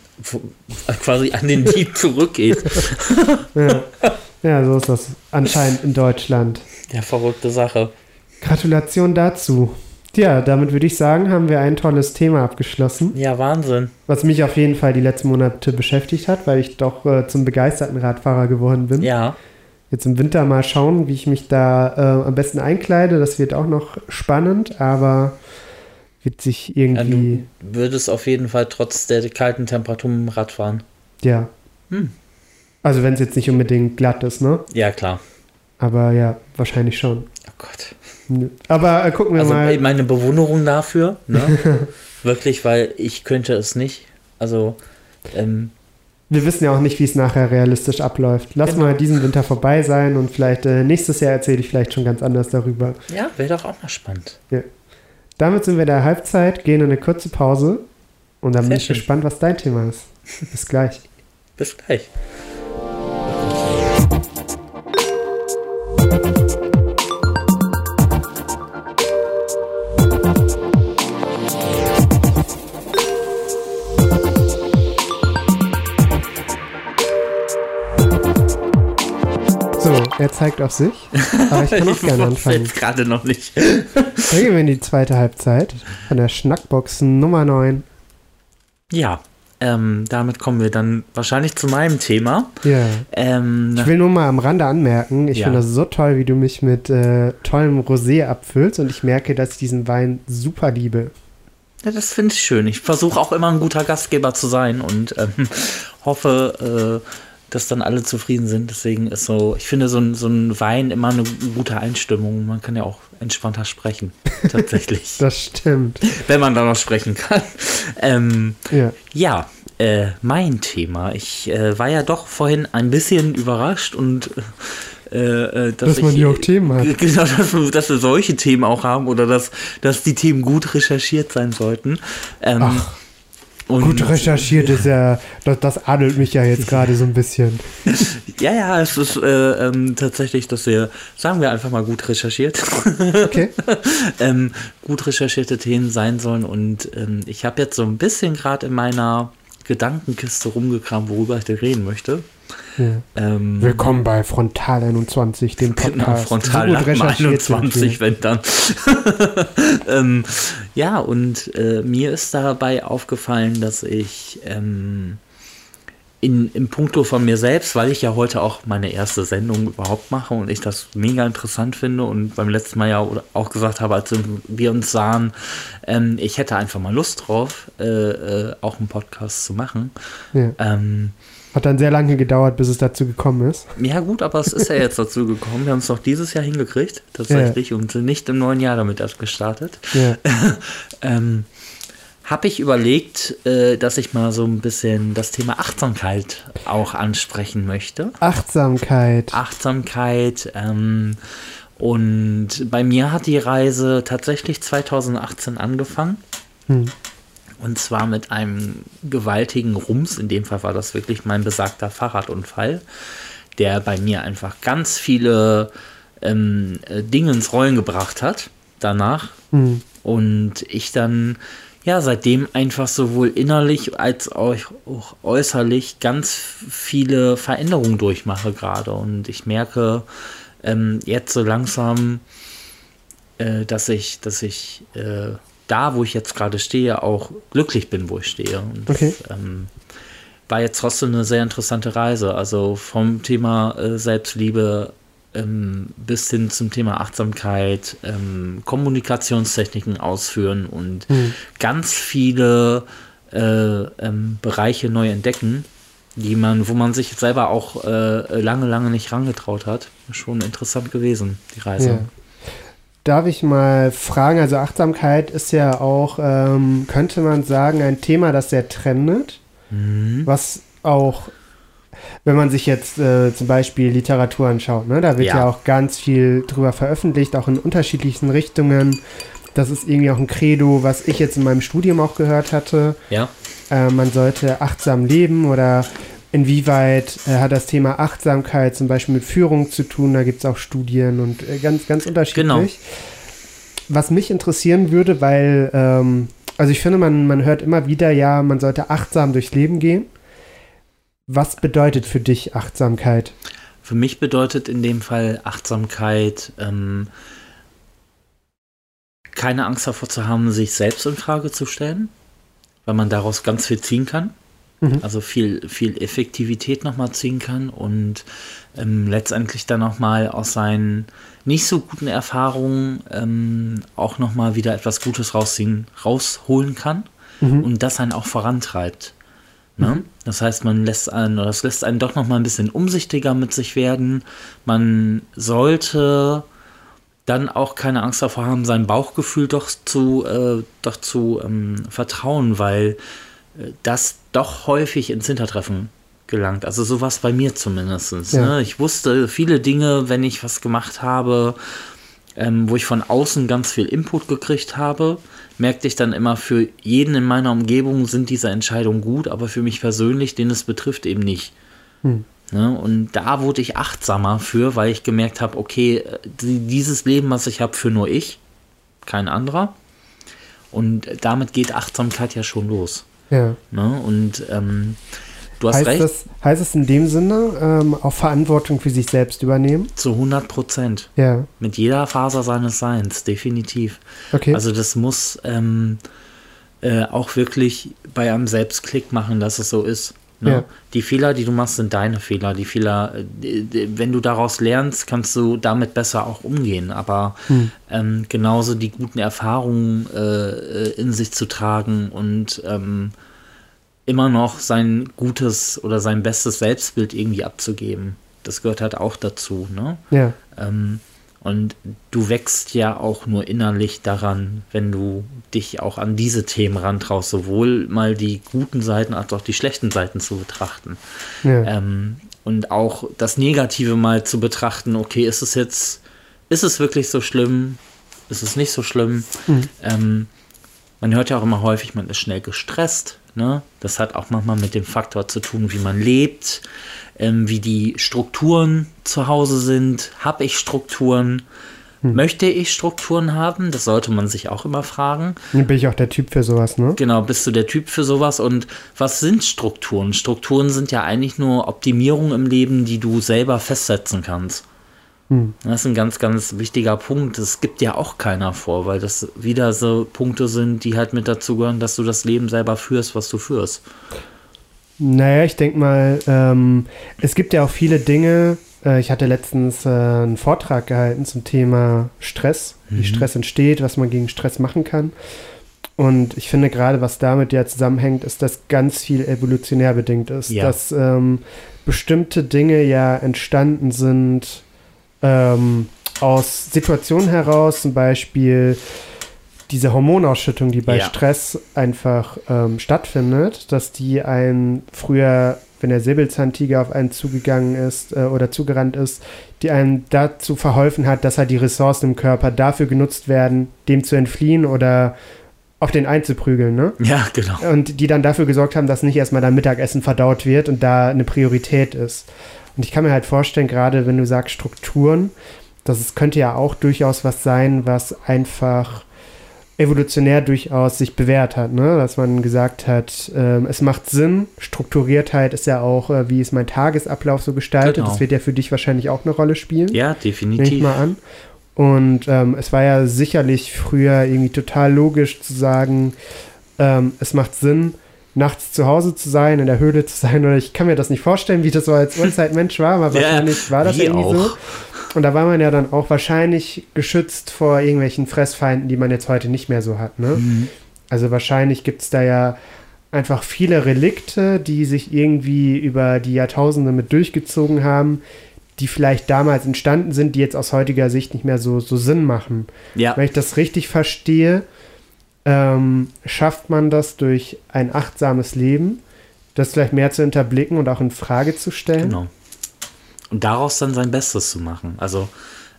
quasi an den Dieb zurückgeht. Ja. ja, so ist das anscheinend in Deutschland. Ja, verrückte Sache. Gratulation dazu. Ja, damit würde ich sagen, haben wir ein tolles Thema abgeschlossen, Ja, Wahnsinn. was mich auf jeden Fall die letzten Monate beschäftigt hat, weil ich doch äh, zum begeisterten Radfahrer geworden bin. Ja, Jetzt im Winter mal schauen, wie ich mich da äh, am besten einkleide. Das wird auch noch spannend, aber wird sich ja irgendwie, du würdest auf jeden Fall trotz der kalten Temperatur mit dem Rad fahren. ja. Hm. Also wenn es jetzt nicht unbedingt glatt ist, ne? Ja, klar. Aber ja, wahrscheinlich schon. Oh Gott. Aber äh, gucken wir Also mal. meine Bewunderung dafür, ne? Wirklich, weil ich könnte es nicht. Also, ähm, Wir wissen ja auch nicht, wie es nachher realistisch abläuft. Lass Genau. mal diesen Winter vorbei sein und vielleicht äh, nächstes Jahr erzähle ich vielleicht schon ganz anders darüber. ja, wäre doch auch mal spannend. Damit sind wir in der Halbzeit, gehen in eine kurze Pause und dann Sehr bin ich schön. gespannt, was dein Thema ist. Bis gleich. Bis gleich. Er zeigt auf sich, aber ich kann auch gerne anfangen. Jetzt gerade noch nicht. Dann gehen wir in die zweite Halbzeit von der Schnackbox Nummer 9. Ja, ähm, damit kommen wir dann wahrscheinlich zu meinem Thema. Ja. Ähm, Ich will nur mal am Rande anmerken, ich Ja. finde das so toll, wie du mich mit äh, tollem Rosé abfüllst und ich merke, dass ich diesen Wein super liebe. Ja, das finde ich schön. Ich versuche auch immer ein guter Gastgeber zu sein und ähm, hoffe, äh, dass dann alle zufrieden sind. Deswegen ist so, ich finde so ein, so ein Wein immer eine gute Einstimmung. Man kann ja auch entspannter sprechen, tatsächlich. das stimmt. Wenn man da noch sprechen kann. Ähm, ja. ja äh, mein Thema. Ich äh, war ja doch vorhin ein bisschen überrascht und äh, äh, dass, dass man hier auch Themen hat. Genau, dass, dass, wir solche Themen auch haben oder dass, dass die Themen gut recherchiert sein sollten. Ähm, Ach. Und Gut recherchiert ist ja, das, das adelt mich ja jetzt gerade so ein bisschen. ja, ja, es ist äh, ähm, tatsächlich, dass wir, sagen wir einfach mal gut recherchiert. Okay. ähm, gut recherchierte Themen sein sollen. Und ähm, ich habe jetzt so ein bisschen gerade in meiner Gedankenkiste rumgekramt, worüber ich dir reden möchte. Ja. Ähm, Willkommen bei Frontal 21, dem genau, Podcast. Genau, Frontal so 21, wenn dann. ähm, ja, und äh, mir ist dabei aufgefallen, dass ich ähm, in, im Punkto von mir selbst, weil ich ja heute auch meine erste Sendung überhaupt mache und ich das mega interessant finde und beim letzten Mal ja auch gesagt habe, als wir uns sahen, ähm, ich hätte einfach mal Lust drauf, äh, äh, auch einen Podcast zu machen. Ja. Ähm, hat dann sehr lange gedauert, bis es dazu gekommen ist. Ja, gut, aber es ist ja jetzt dazu gekommen. Wir haben es doch dieses Jahr hingekriegt, tatsächlich, ja. und sind nicht im neuen Jahr damit erst gestartet. Ja. ähm, Habe ich überlegt, äh, dass ich mal so ein bisschen das Thema Achtsamkeit auch ansprechen möchte. Achtsamkeit. Achtsamkeit. Ähm, und bei mir hat die Reise tatsächlich 2018 angefangen. Hm. Und zwar mit einem gewaltigen Rums. In dem Fall war das wirklich mein besagter Fahrradunfall, der bei mir einfach ganz viele ähm, äh, Dinge ins Rollen gebracht hat danach. Mhm. Und ich dann ja seitdem einfach sowohl innerlich als auch, auch äußerlich ganz viele Veränderungen durchmache gerade. Und ich merke ähm, jetzt so langsam, äh, dass ich, dass ich äh, da, wo ich jetzt gerade stehe, auch glücklich bin, wo ich stehe. Und okay. das, ähm, war jetzt trotzdem eine sehr interessante Reise. Also vom Thema äh, Selbstliebe ähm, bis hin zum Thema Achtsamkeit, ähm, Kommunikationstechniken ausführen und mhm. ganz viele äh, ähm, Bereiche neu entdecken, die man, wo man sich selber auch äh, lange, lange nicht rangetraut hat. Schon interessant gewesen, die Reise. Ja darf ich mal fragen, also Achtsamkeit ist ja auch, ähm, könnte man sagen, ein Thema, das sehr trendet, mhm. was auch, wenn man sich jetzt äh, zum Beispiel Literatur anschaut, ne, da wird ja. ja auch ganz viel drüber veröffentlicht, auch in unterschiedlichsten Richtungen. Das ist irgendwie auch ein Credo, was ich jetzt in meinem Studium auch gehört hatte. Ja. Äh, man sollte achtsam leben oder Inwieweit äh, hat das Thema Achtsamkeit zum Beispiel mit Führung zu tun? Da gibt es auch Studien und äh, ganz, ganz unterschiedlich. Genau. Was mich interessieren würde, weil, ähm, also ich finde, man, man hört immer wieder, ja, man sollte achtsam durchs Leben gehen. Was bedeutet für dich Achtsamkeit? Für mich bedeutet in dem Fall Achtsamkeit, ähm, keine Angst davor zu haben, sich selbst in Frage zu stellen, weil man daraus ganz viel ziehen kann. Mhm. Also viel, viel Effektivität nochmal ziehen kann und ähm, letztendlich dann nochmal aus seinen nicht so guten Erfahrungen ähm, auch nochmal wieder etwas Gutes rausziehen, rausholen kann mhm. und das einen auch vorantreibt. Ne? Mhm. Das heißt, man lässt einen, das lässt einen doch nochmal ein bisschen umsichtiger mit sich werden. Man sollte dann auch keine Angst davor haben, sein Bauchgefühl doch zu, äh, doch zu ähm, vertrauen, weil das doch häufig ins Hintertreffen gelangt. Also sowas bei mir zumindest. Ja. Ne? Ich wusste viele Dinge, wenn ich was gemacht habe, ähm, wo ich von außen ganz viel Input gekriegt habe, merkte ich dann immer, für jeden in meiner Umgebung sind diese Entscheidungen gut, aber für mich persönlich, den es betrifft, eben nicht. Hm. Ne? Und da wurde ich achtsamer für, weil ich gemerkt habe, okay, äh, dieses Leben, was ich habe, für nur ich, kein anderer. Und damit geht Achtsamkeit ja schon los. Ja. Ne? Und ähm, du hast heißt recht. Das, heißt es in dem Sinne ähm, auch Verantwortung für sich selbst übernehmen? Zu 100 Prozent. Ja. Mit jeder Faser seines Seins, definitiv. Okay. Also das muss ähm, äh, auch wirklich bei einem selbst Klick machen, dass es so ist. Ne? Ja. Die Fehler, die du machst, sind deine Fehler. Die Fehler, äh, wenn du daraus lernst, kannst du damit besser auch umgehen. Aber hm. ähm, genauso die guten Erfahrungen äh, in sich zu tragen und ähm, immer noch sein gutes oder sein bestes Selbstbild irgendwie abzugeben. Das gehört halt auch dazu. Ne? Ja. Ähm, und du wächst ja auch nur innerlich daran, wenn du dich auch an diese Themen rantraust, sowohl mal die guten Seiten als auch die schlechten Seiten zu betrachten. Ja. Ähm, und auch das Negative mal zu betrachten, okay, ist es jetzt, ist es wirklich so schlimm? Ist es nicht so schlimm? Mhm. Ähm, man hört ja auch immer häufig, man ist schnell gestresst. Ne? Das hat auch manchmal mit dem Faktor zu tun, wie man lebt ähm, wie die Strukturen zu Hause sind. Habe ich Strukturen? Hm. Möchte ich Strukturen haben? Das sollte man sich auch immer fragen. Bin ich auch der Typ für sowas, ne? Genau, bist du der Typ für sowas? Und was sind Strukturen? Strukturen sind ja eigentlich nur Optimierungen im Leben, die du selber festsetzen kannst. Hm. Das ist ein ganz, ganz wichtiger Punkt. Das gibt ja auch keiner vor, weil das wieder so Punkte sind, die halt mit dazu gehören, dass du das Leben selber führst, was du führst. Naja, ich denke mal, ähm, es gibt ja auch viele Dinge. Äh, ich hatte letztens äh, einen Vortrag gehalten zum Thema Stress, mhm. wie Stress entsteht, was man gegen Stress machen kann. Und ich finde gerade, was damit ja zusammenhängt, ist, dass ganz viel evolutionär bedingt ist. Ja. Dass ähm, bestimmte Dinge ja entstanden sind ähm, aus Situationen heraus, zum Beispiel diese Hormonausschüttung, die bei ja. Stress einfach ähm, stattfindet, dass die einen früher, wenn der Säbelzahntiger auf einen zugegangen ist äh, oder zugerannt ist, die einen dazu verholfen hat, dass halt die Ressourcen im Körper dafür genutzt werden, dem zu entfliehen oder auf den einzuprügeln, ne? Ja, genau. Und die dann dafür gesorgt haben, dass nicht erstmal dein Mittagessen verdaut wird und da eine Priorität ist. Und ich kann mir halt vorstellen, gerade wenn du sagst Strukturen, dass es könnte ja auch durchaus was sein, was einfach evolutionär durchaus sich bewährt hat, ne? dass man gesagt hat, ähm, es macht Sinn, Strukturiertheit ist ja auch, äh, wie ist mein Tagesablauf so gestaltet, genau. das wird ja für dich wahrscheinlich auch eine Rolle spielen. Ja, definitiv. Nehme ich mal an. Und ähm, es war ja sicherlich früher irgendwie total logisch zu sagen, ähm, es macht Sinn, nachts zu Hause zu sein, in der Höhle zu sein. Oder ich kann mir das nicht vorstellen, wie das so als Urzeitmensch war, aber wahrscheinlich war das irgendwie auch. so. Und da war man ja dann auch wahrscheinlich geschützt vor irgendwelchen Fressfeinden, die man jetzt heute nicht mehr so hat. Ne? Mhm. Also wahrscheinlich gibt es da ja einfach viele Relikte, die sich irgendwie über die Jahrtausende mit durchgezogen haben, die vielleicht damals entstanden sind, die jetzt aus heutiger Sicht nicht mehr so, so Sinn machen. Ja. Wenn ich das richtig verstehe, ähm, schafft man das durch ein achtsames Leben, das vielleicht mehr zu hinterblicken und auch in Frage zu stellen. Genau und daraus dann sein Bestes zu machen. Also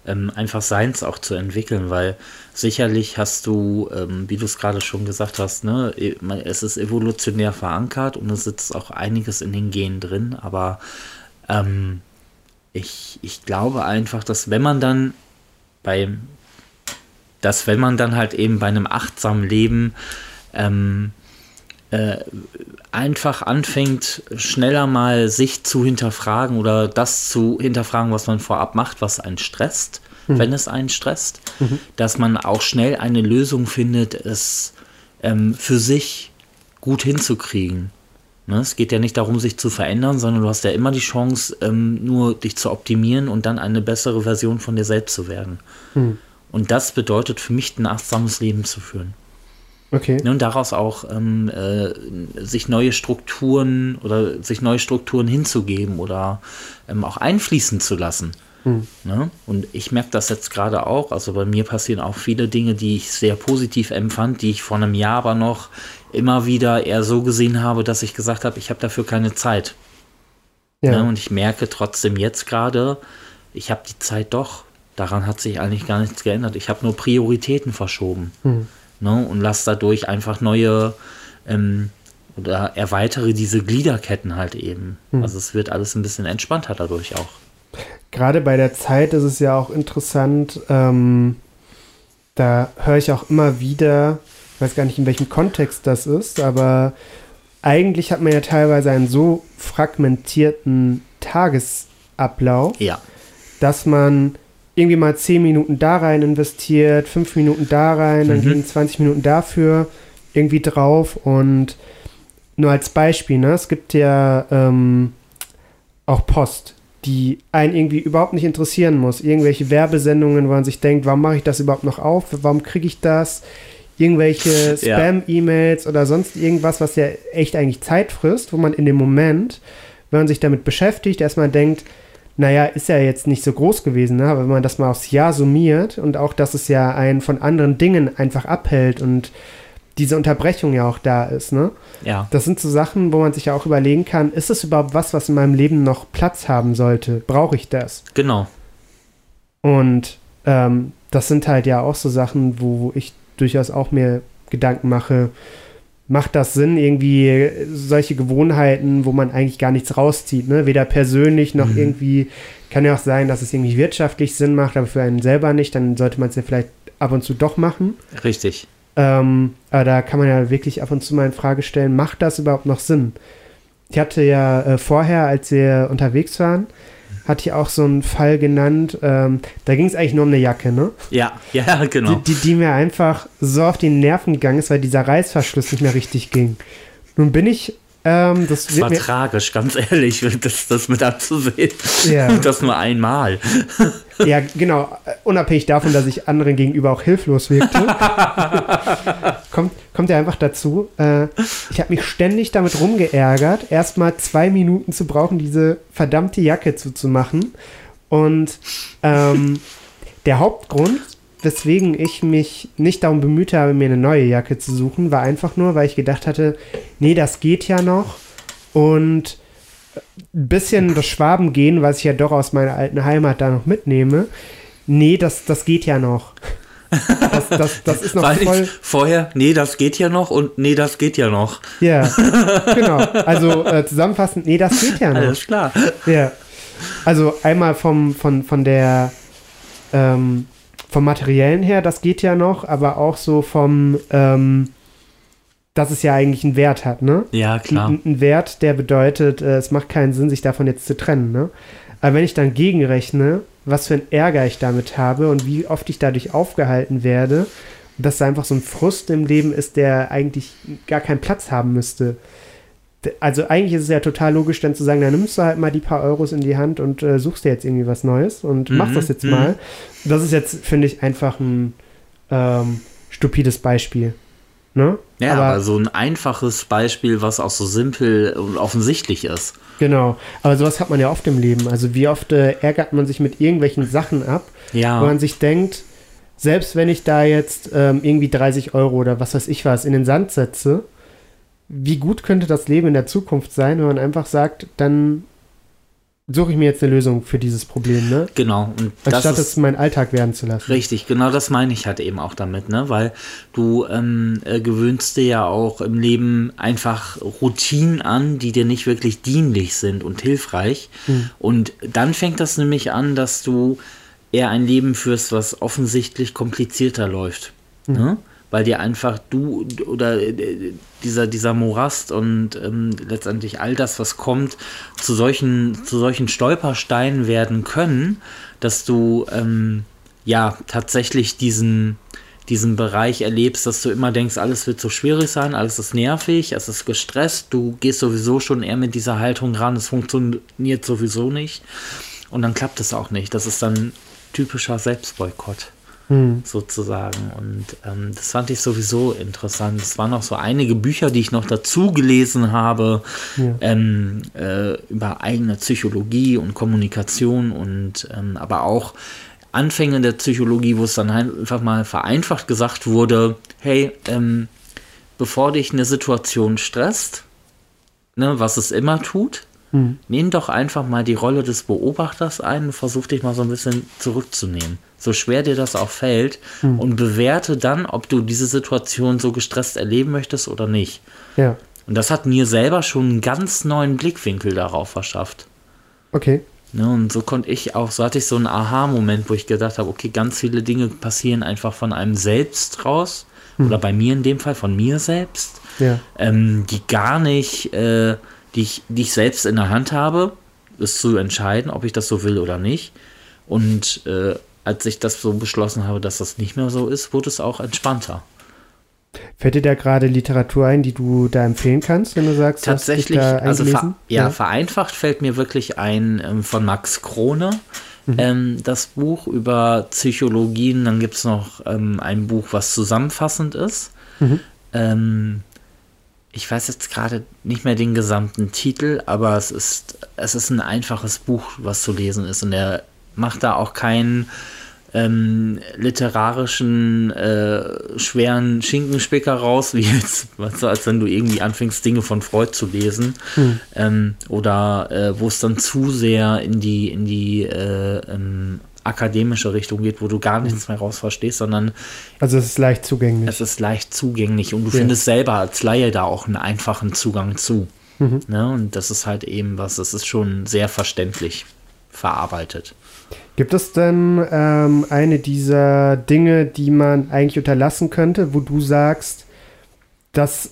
ähm, einfach Seins auch zu entwickeln, weil sicherlich hast du, ähm, wie du es gerade schon gesagt hast, ne, e, es ist evolutionär verankert und es sitzt auch einiges in den Genen drin, aber ähm, ich, ich glaube einfach, dass wenn man dann bei, dass wenn man dann halt eben bei einem achtsamen Leben ähm, äh, einfach anfängt, schneller mal sich zu hinterfragen oder das zu hinterfragen, was man vorab macht, was einen stresst, mhm. wenn es einen stresst, mhm. dass man auch schnell eine Lösung findet, es ähm, für sich gut hinzukriegen. Ne? Es geht ja nicht darum, sich zu verändern, sondern du hast ja immer die Chance, ähm, nur dich zu optimieren und dann eine bessere Version von dir selbst zu werden. Mhm. Und das bedeutet für mich, ein achtsames Leben zu führen. Okay. Ne, und daraus auch ähm, äh, sich neue Strukturen oder sich neue Strukturen hinzugeben oder ähm, auch einfließen zu lassen. Hm. Ne? Und ich merke das jetzt gerade auch. Also bei mir passieren auch viele Dinge, die ich sehr positiv empfand, die ich vor einem Jahr aber noch immer wieder eher so gesehen habe, dass ich gesagt habe, ich habe dafür keine Zeit. Ja. Ne? Und ich merke trotzdem jetzt gerade, ich habe die Zeit doch. Daran hat sich eigentlich gar nichts geändert. Ich habe nur Prioritäten verschoben. Hm ne, und lass dadurch einfach neue ähm, oder erweitere diese Gliederketten halt eben. Hm. Also es wird alles ein bisschen entspannter dadurch auch. Gerade bei der Zeit ist es ja auch interessant, ähm, da höre ich auch immer wieder, ich weiß gar nicht in welchem Kontext das ist, aber eigentlich hat man ja teilweise einen so fragmentierten Tagesablauf, ja. dass man irgendwie mal 10 Minuten da rein investiert, 5 Minuten da rein, dann mhm. gehen 20 Minuten dafür irgendwie drauf und nur als Beispiel, ne? Es gibt ja ähm, auch Post, die einen irgendwie überhaupt nicht interessieren muss. Irgendwelche Werbesendungen, wo man sich denkt, warum mache ich das überhaupt noch auf? Warum kriege ich das? Irgendwelche Spam-E-Mails oder sonst irgendwas, was ja echt eigentlich Zeit frisst, wo man in dem Moment, wenn man sich damit beschäftigt, erstmal denkt, naja, ist ja jetzt nicht so groß gewesen, ne? aber wenn man das mal aufs Jahr summiert und auch, dass es ja einen von anderen Dingen einfach abhält und diese Unterbrechung ja auch da ist, ne? Ja. Das sind so Sachen, wo man sich ja auch überlegen kann, ist es überhaupt was, was in meinem Leben noch Platz haben sollte? Brauche ich das? Genau. Und ähm, das sind halt ja auch so Sachen, wo, wo ich durchaus auch mir Gedanken mache, macht das Sinn, irgendwie solche Gewohnheiten, wo man eigentlich gar nichts rauszieht, ne? Weder persönlich noch mhm. irgendwie, kann ja auch sein, dass es irgendwie wirtschaftlich Sinn macht, aber für einen selber nicht, dann sollte man es ja vielleicht ab und zu doch machen. Richtig. Ähm, aber da kann man ja wirklich ab und zu mal in Frage stellen, macht das überhaupt noch Sinn? Ich hatte ja äh, vorher, als wir unterwegs waren, hatte ich auch so einen Fall genannt, ähm, da ging es eigentlich nur um eine Jacke, ne? Ja, ja, genau. Die, die, die, mir einfach so auf die Nerven gegangen ist, weil dieser Reißverschluss nicht mehr richtig ging. Nun bin ich ähm, das, das war tragisch, ganz ehrlich, das, das mit anzusehen. Ja. Das nur einmal. Ja, genau. Unabhängig davon, dass ich anderen gegenüber auch hilflos wirkte, kommt, kommt ja einfach dazu. Äh, ich habe mich ständig damit rumgeärgert, erstmal zwei Minuten zu brauchen, diese verdammte Jacke zuzumachen. Und ähm, der Hauptgrund, weswegen ich mich nicht darum bemüht habe, mir eine neue Jacke zu suchen, war einfach nur, weil ich gedacht hatte, nee, das geht ja noch. Und ein bisschen das Schwaben gehen, was ich ja doch aus meiner alten Heimat da noch mitnehme. Nee, das, das geht ja noch. Das, das, das ist noch Weil voll. vorher, nee, das geht ja noch und nee, das geht ja noch. Ja, genau. Also äh, zusammenfassend, nee, das geht ja noch. Alles klar. Ja. Also einmal vom, von, von der ähm, vom Materiellen her, das geht ja noch, aber auch so vom, ähm, dass es ja eigentlich einen Wert hat, ne? Ja, klar. Ein, ein Wert, der bedeutet, äh, es macht keinen Sinn, sich davon jetzt zu trennen, ne? Aber wenn ich dann gegenrechne, was für ein Ärger ich damit habe und wie oft ich dadurch aufgehalten werde, dass da einfach so ein Frust im Leben ist, der eigentlich gar keinen Platz haben müsste also eigentlich ist es ja total logisch, dann zu sagen, dann nimmst du halt mal die paar Euros in die Hand und äh, suchst dir jetzt irgendwie was Neues und mhm, machst das jetzt mhm. mal. Das ist jetzt, finde ich, einfach ein ähm, stupides Beispiel. Ne? Ja, aber, aber, so ein einfaches Beispiel, was auch so simpel und offensichtlich ist. Genau, aber sowas hat man ja oft im Leben. Also wie oft äh, ärgert man sich mit irgendwelchen Sachen ab, ja. wo man sich denkt, selbst wenn ich da jetzt ähm, irgendwie 30 Euro oder was weiß ich was in den Sand setze, wie gut könnte das Leben in der Zukunft sein, wenn man einfach sagt, dann suche ich mir jetzt eine Lösung für dieses Problem, ne? Genau. Und Anstatt es meinen Alltag werden zu lassen. Richtig, genau das meine ich halt eben auch damit, ne? Weil du ähm, äh, gewöhnst dir ja auch im Leben einfach Routinen an, die dir nicht wirklich dienlich sind und hilfreich. Hm. Und dann fängt das nämlich an, dass du eher ein Leben führst, was offensichtlich komplizierter läuft. Hm. Ne? Weil dir einfach du oder äh, dieser, dieser Morast und ähm, letztendlich all das, was kommt, zu solchen, zu solchen Stolpersteinen werden können, dass du ähm, ja tatsächlich diesen, diesen Bereich erlebst, dass du immer denkst, alles wird so schwierig sein, alles ist nervig, es ist gestresst, du gehst sowieso schon eher mit dieser Haltung ran, es funktioniert sowieso nicht. Und dann klappt es auch nicht. Das ist dann typischer Selbstboykott hm. sozusagen. Und ähm, das fand ich sowieso interessant. Es waren noch so einige Bücher, die ich noch dazu gelesen habe, ja. ähm, äh, über eigene Psychologie und Kommunikation und ähm, aber auch Anfänge der Psychologie, wo es dann einfach mal vereinfacht gesagt wurde, hey, ähm, bevor dich eine Situation stresst, ne, was es immer tut, hm. nimm doch einfach mal die Rolle des Beobachters ein und versuch dich mal so ein bisschen zurückzunehmen so schwer dir das auch fällt, hm. und bewerte dann, ob du diese Situation so gestresst erleben möchtest oder nicht. Ja. Und das hat mir selber schon einen ganz neuen Blickwinkel darauf verschafft. Okay. Ne, und so konnte ich auch, so hatte ich so einen Aha-Moment, wo ich gedacht habe, okay, ganz viele Dinge passieren einfach von einem selbst raus. Hm. Oder bei mir in dem Fall von mir selbst. Ja. Ähm, die gar nicht, äh, die, ich, die ich selbst in der Hand habe, ist zu entscheiden, ob ich das so will oder nicht. Und äh, als ich das so beschlossen habe, dass das nicht mehr so ist, wurde es auch entspannter. Fällt dir da gerade Literatur ein, die du da empfehlen kannst, wenn du sagst, tatsächlich, also ver ja, ja, vereinfacht fällt mir wirklich ein ähm, von Max Krone. Mhm. Ähm, das Buch über Psychologien, dann gibt es noch ähm, ein Buch, was zusammenfassend ist. Mhm. Ich weiß jetzt gerade nicht mehr den gesamten Titel, aber es ist, es ist ein einfaches Buch, was zu lesen ist. Und er macht da auch keinen ähm, literarischen, äh, schweren Schinkenspicker raus, wie jetzt, weißt du, als wenn du irgendwie anfängst, Dinge von Freud zu lesen. Hm. Ähm, oder äh, wo es dann zu sehr in die, in die äh, ähm, akademische Richtung geht, wo du gar nichts mehr raus verstehst, sondern. Also es ist leicht zugänglich. Es ist leicht zugänglich und du ja. findest selber als Laie da auch einen einfachen Zugang zu. Mhm. Ne? Und das ist halt eben was, das ist schon sehr verständlich verarbeitet. Gibt es denn ähm, eine dieser Dinge, die man eigentlich unterlassen könnte, wo du sagst, das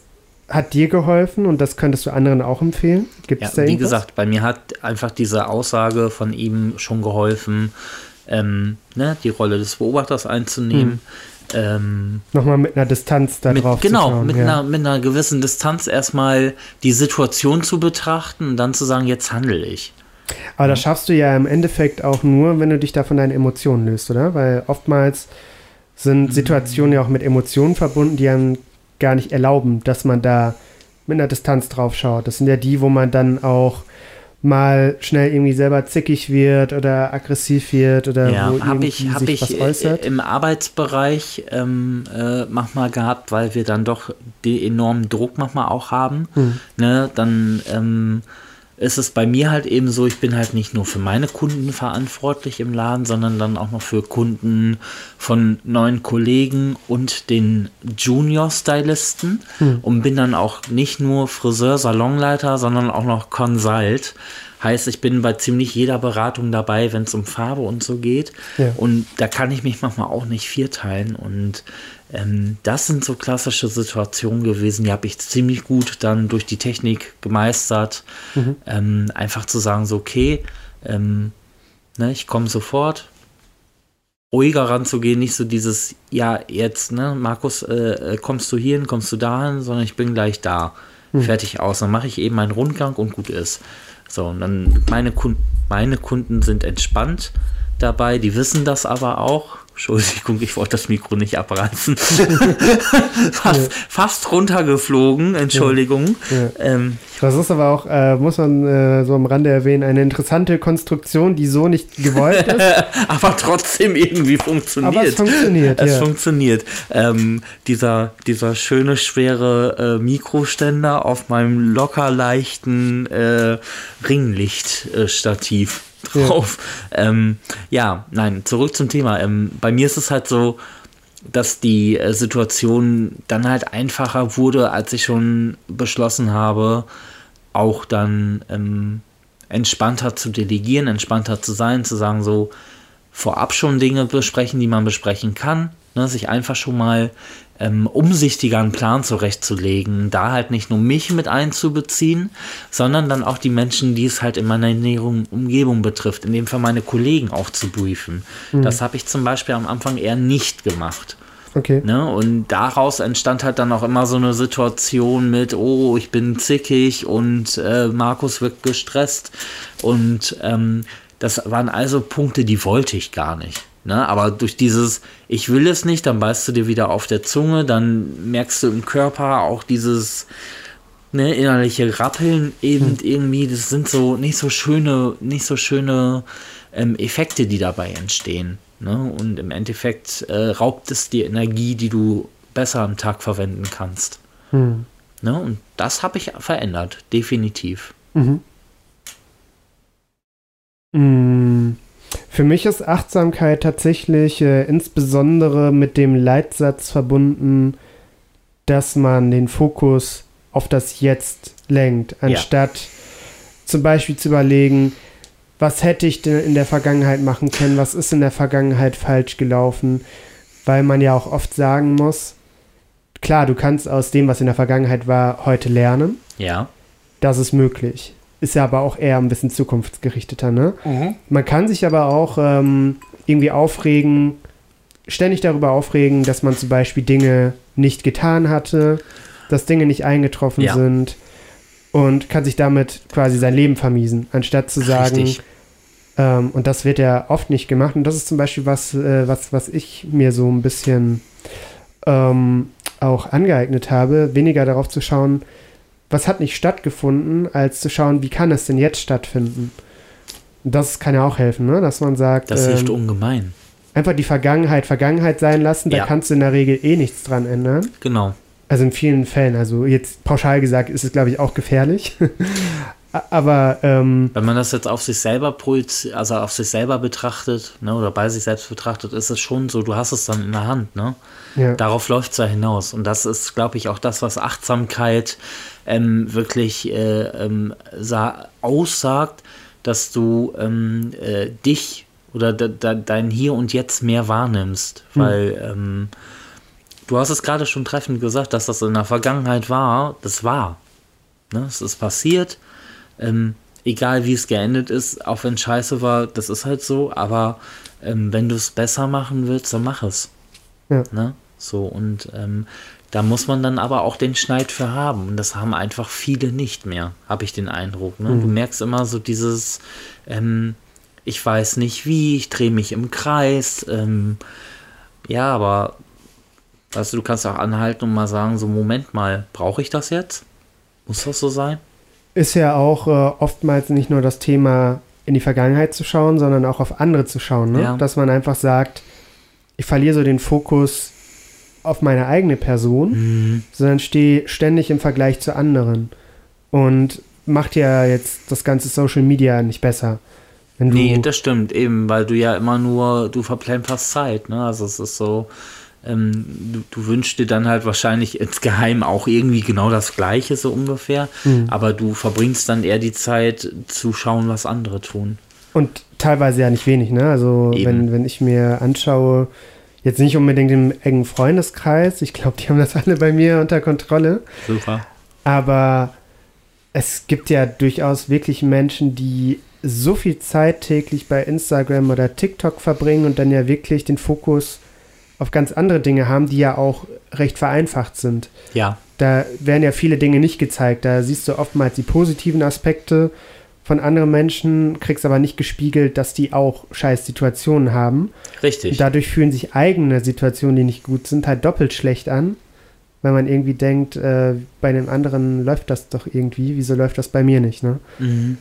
hat dir geholfen und das könntest du anderen auch empfehlen? Gibt ja, da Wie gesagt, bei mir hat einfach diese Aussage von ihm schon geholfen, ähm, ne, die Rolle des Beobachters einzunehmen. Hm. Ähm, Nochmal mit einer Distanz da drauf Genau, zu schauen, mit, ja. einer, mit einer gewissen Distanz erstmal die Situation zu betrachten und dann zu sagen, jetzt handle ich. Aber das schaffst du ja im Endeffekt auch nur, wenn du dich da von deinen Emotionen löst, oder? Weil oftmals sind mhm. Situationen ja auch mit Emotionen verbunden, die einem gar nicht erlauben, dass man da mit einer Distanz drauf schaut. Das sind ja die, wo man dann auch mal schnell irgendwie selber zickig wird oder aggressiv wird oder ja, wo hab ich, hab sich ich was äußert. im Arbeitsbereich ähm, äh, manchmal gehabt, weil wir dann doch den enormen Druck manchmal auch haben. Hm. Ne, dann ähm, ist es bei mir halt eben so, ich bin halt nicht nur für meine Kunden verantwortlich im Laden, sondern dann auch noch für Kunden von neuen Kollegen und den Junior-Stylisten hm. und bin dann auch nicht nur Friseur, Salonleiter, sondern auch noch Consult. Heißt, ich bin bei ziemlich jeder Beratung dabei, wenn es um Farbe und so geht. Ja. Und da kann ich mich manchmal auch nicht vierteilen. Und ähm, das sind so klassische Situationen gewesen, die habe ich ziemlich gut dann durch die Technik gemeistert. Mhm. Ähm, einfach zu sagen, so, okay, ähm, ne, ich komme sofort, ruhiger ranzugehen, nicht so dieses, ja, jetzt, ne, Markus, äh, äh kommst du hierhin, kommst du dahin, sondern ich bin gleich da. Mhm. Fertig aus. Dann mache ich eben meinen Rundgang und gut ist. So, und dann meine Kunden, meine Kunden sind entspannt dabei, die wissen das aber auch. Entschuldigung, ich wollte das Mikro nicht abreißen. fast, ja. fast runtergeflogen, Entschuldigung. Ja. Ja. Ähm, das ist aber auch, äh, muss man äh, so am Rande erwähnen, eine interessante Konstruktion, die so nicht gewollt ist. aber trotzdem irgendwie funktioniert. Aber es funktioniert. Es funktioniert. Ähm, dieser, dieser schöne, schwere äh, Mikroständer auf meinem locker leichten äh, Ringlichtstativ drauf. Ja. Ähm, ja, nein, zurück zum Thema. Ähm, bei mir ist es halt so, dass die äh, Situation dann halt einfacher wurde, als ich schon beschlossen habe, auch dann ähm, entspannter zu delegieren, entspannter zu sein, zu sagen, so vorab schon Dinge besprechen, die man besprechen kann, ne, sich einfach schon mal ähm, umsichtiger einen Plan zurechtzulegen, da halt nicht nur mich mit einzubeziehen, sondern dann auch die Menschen, die es halt in meiner Ernährung, Umgebung betrifft, in dem Fall meine Kollegen auch zu briefen. Mhm. Das habe ich zum Beispiel am Anfang eher nicht gemacht. Okay. Ne? Und daraus entstand halt dann auch immer so eine Situation mit, oh, ich bin zickig und äh, Markus wird gestresst. Und ähm, das waren also Punkte, die wollte ich gar nicht. Ne? Aber durch dieses, ich will es nicht, dann beißt du dir wieder auf der Zunge, dann merkst du im Körper auch dieses ne, innerliche Rappeln eben hm. irgendwie, das sind so nicht so schöne, nicht so schöne ähm, Effekte, die dabei entstehen. Ne? Und im Endeffekt äh, raubt es dir Energie, die du besser am Tag verwenden kannst. Hm. Ne? Und das habe ich verändert, definitiv. Mhm. Mhm. Für mich ist Achtsamkeit tatsächlich äh, insbesondere mit dem Leitsatz verbunden, dass man den Fokus auf das Jetzt lenkt, anstatt ja. zum Beispiel zu überlegen, was hätte ich denn in der Vergangenheit machen können, was ist in der Vergangenheit falsch gelaufen, weil man ja auch oft sagen muss, klar, du kannst aus dem, was in der Vergangenheit war, heute lernen. Ja. Das ist möglich ist ja aber auch eher ein bisschen zukunftsgerichteter, ne? Mhm. Man kann sich aber auch ähm, irgendwie aufregen ständig darüber aufregen, dass man zum Beispiel Dinge nicht getan hatte, dass Dinge nicht eingetroffen ja. sind und kann sich damit quasi sein Leben vermiesen, anstatt zu sagen, ähm, und das wird ja oft nicht gemacht. Und das ist zum Beispiel was, äh, was, was ich mir so ein bisschen ähm, auch angeeignet habe, weniger darauf zu schauen, was hat nicht stattgefunden, als zu schauen, wie kann es denn jetzt stattfinden. Das kann ja auch helfen, ne? dass man sagt. Das hilft ähm, ungemein. Einfach die Vergangenheit Vergangenheit sein lassen, da ja. kannst du in der Regel eh nichts dran ändern. Genau. Also in vielen Fällen, also jetzt pauschal gesagt, ist es, glaube ich, auch gefährlich. Aber ähm, wenn man das jetzt auf sich selber also auf sich selber betrachtet, ne, oder bei sich selbst betrachtet, ist es schon so, du hast es dann in der Hand, ne? Ja. Darauf läuft es ja hinaus. Und das ist, glaube ich, auch das, was Achtsamkeit ähm, wirklich äh, ähm, aussagt, dass du ähm, äh, dich oder de, de, dein Hier und Jetzt mehr wahrnimmst. Hm. Weil ähm, du hast es gerade schon treffend gesagt, dass das in der Vergangenheit war. Das war. Ne? Es ist passiert ähm, egal wie es geendet ist, auch wenn es scheiße war, das ist halt so, aber ähm, wenn du es besser machen willst, dann mach es. Ja. Ne? So, und ähm, da muss man dann aber auch den Schneid für haben. Und das haben einfach viele nicht mehr, habe ich den Eindruck. Ne? Mhm. Du merkst immer so dieses, ähm, ich weiß nicht wie, ich drehe mich im Kreis. Ähm, ja, aber weißt du, du kannst auch anhalten und mal sagen, so Moment mal, brauche ich das jetzt? Muss das so sein? Ist ja auch äh, oftmals nicht nur das Thema, in die Vergangenheit zu schauen, sondern auch auf andere zu schauen. Ne? Ja. Dass man einfach sagt, ich verliere so den Fokus auf meine eigene Person, mhm. sondern stehe ständig im Vergleich zu anderen. Und macht ja jetzt das ganze Social Media nicht besser. Wenn nee, das stimmt, eben, weil du ja immer nur, du verplemperst Zeit, ne? Also es ist so, ähm, du, du, wünschst dir dann halt wahrscheinlich insgeheim auch irgendwie genau das Gleiche, so ungefähr. Mhm. Aber du verbringst dann eher die Zeit zu schauen, was andere tun. Und teilweise ja nicht wenig, ne? Also, wenn, wenn ich mir anschaue, jetzt nicht unbedingt im engen Freundeskreis, ich glaube, die haben das alle bei mir unter Kontrolle. Super. Aber es gibt ja durchaus wirklich Menschen, die so viel Zeit täglich bei Instagram oder TikTok verbringen und dann ja wirklich den Fokus auf ganz andere Dinge haben, die ja auch recht vereinfacht sind. Ja. Da werden ja viele Dinge nicht gezeigt. Da siehst du oftmals die positiven Aspekte von anderen Menschen, kriegst aber nicht gespiegelt, dass die auch scheiß Situationen haben. Richtig. Und dadurch fühlen sich eigene Situationen, die nicht gut sind, halt doppelt schlecht an, weil man irgendwie denkt, äh, bei dem anderen läuft das doch irgendwie, wieso läuft das bei mir nicht, ne? Mhm.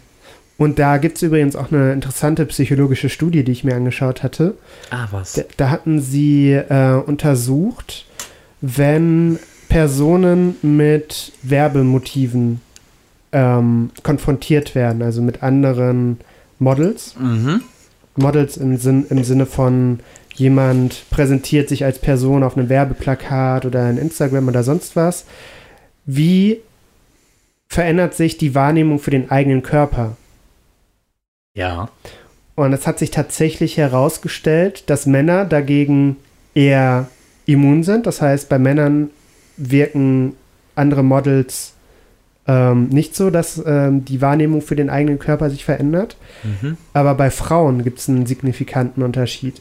Und da gibt es übrigens auch eine interessante psychologische Studie, die ich mir angeschaut hatte. Ah, was? Da, da hatten sie äh, untersucht, wenn Personen mit Werbemotiven ähm, konfrontiert werden, also mit anderen Models. Mhm. Models im, Sinn, im Sinne von jemand präsentiert sich als Person auf einem Werbeplakat oder in Instagram oder sonst was. Wie verändert sich die Wahrnehmung für den eigenen Körper? Ja. Und es hat sich tatsächlich herausgestellt, dass Männer dagegen eher immun sind. Das heißt, bei Männern wirken andere Models ähm, nicht so, dass ähm, die Wahrnehmung für den eigenen Körper sich verändert. Mhm. Aber bei Frauen gibt es einen signifikanten Unterschied.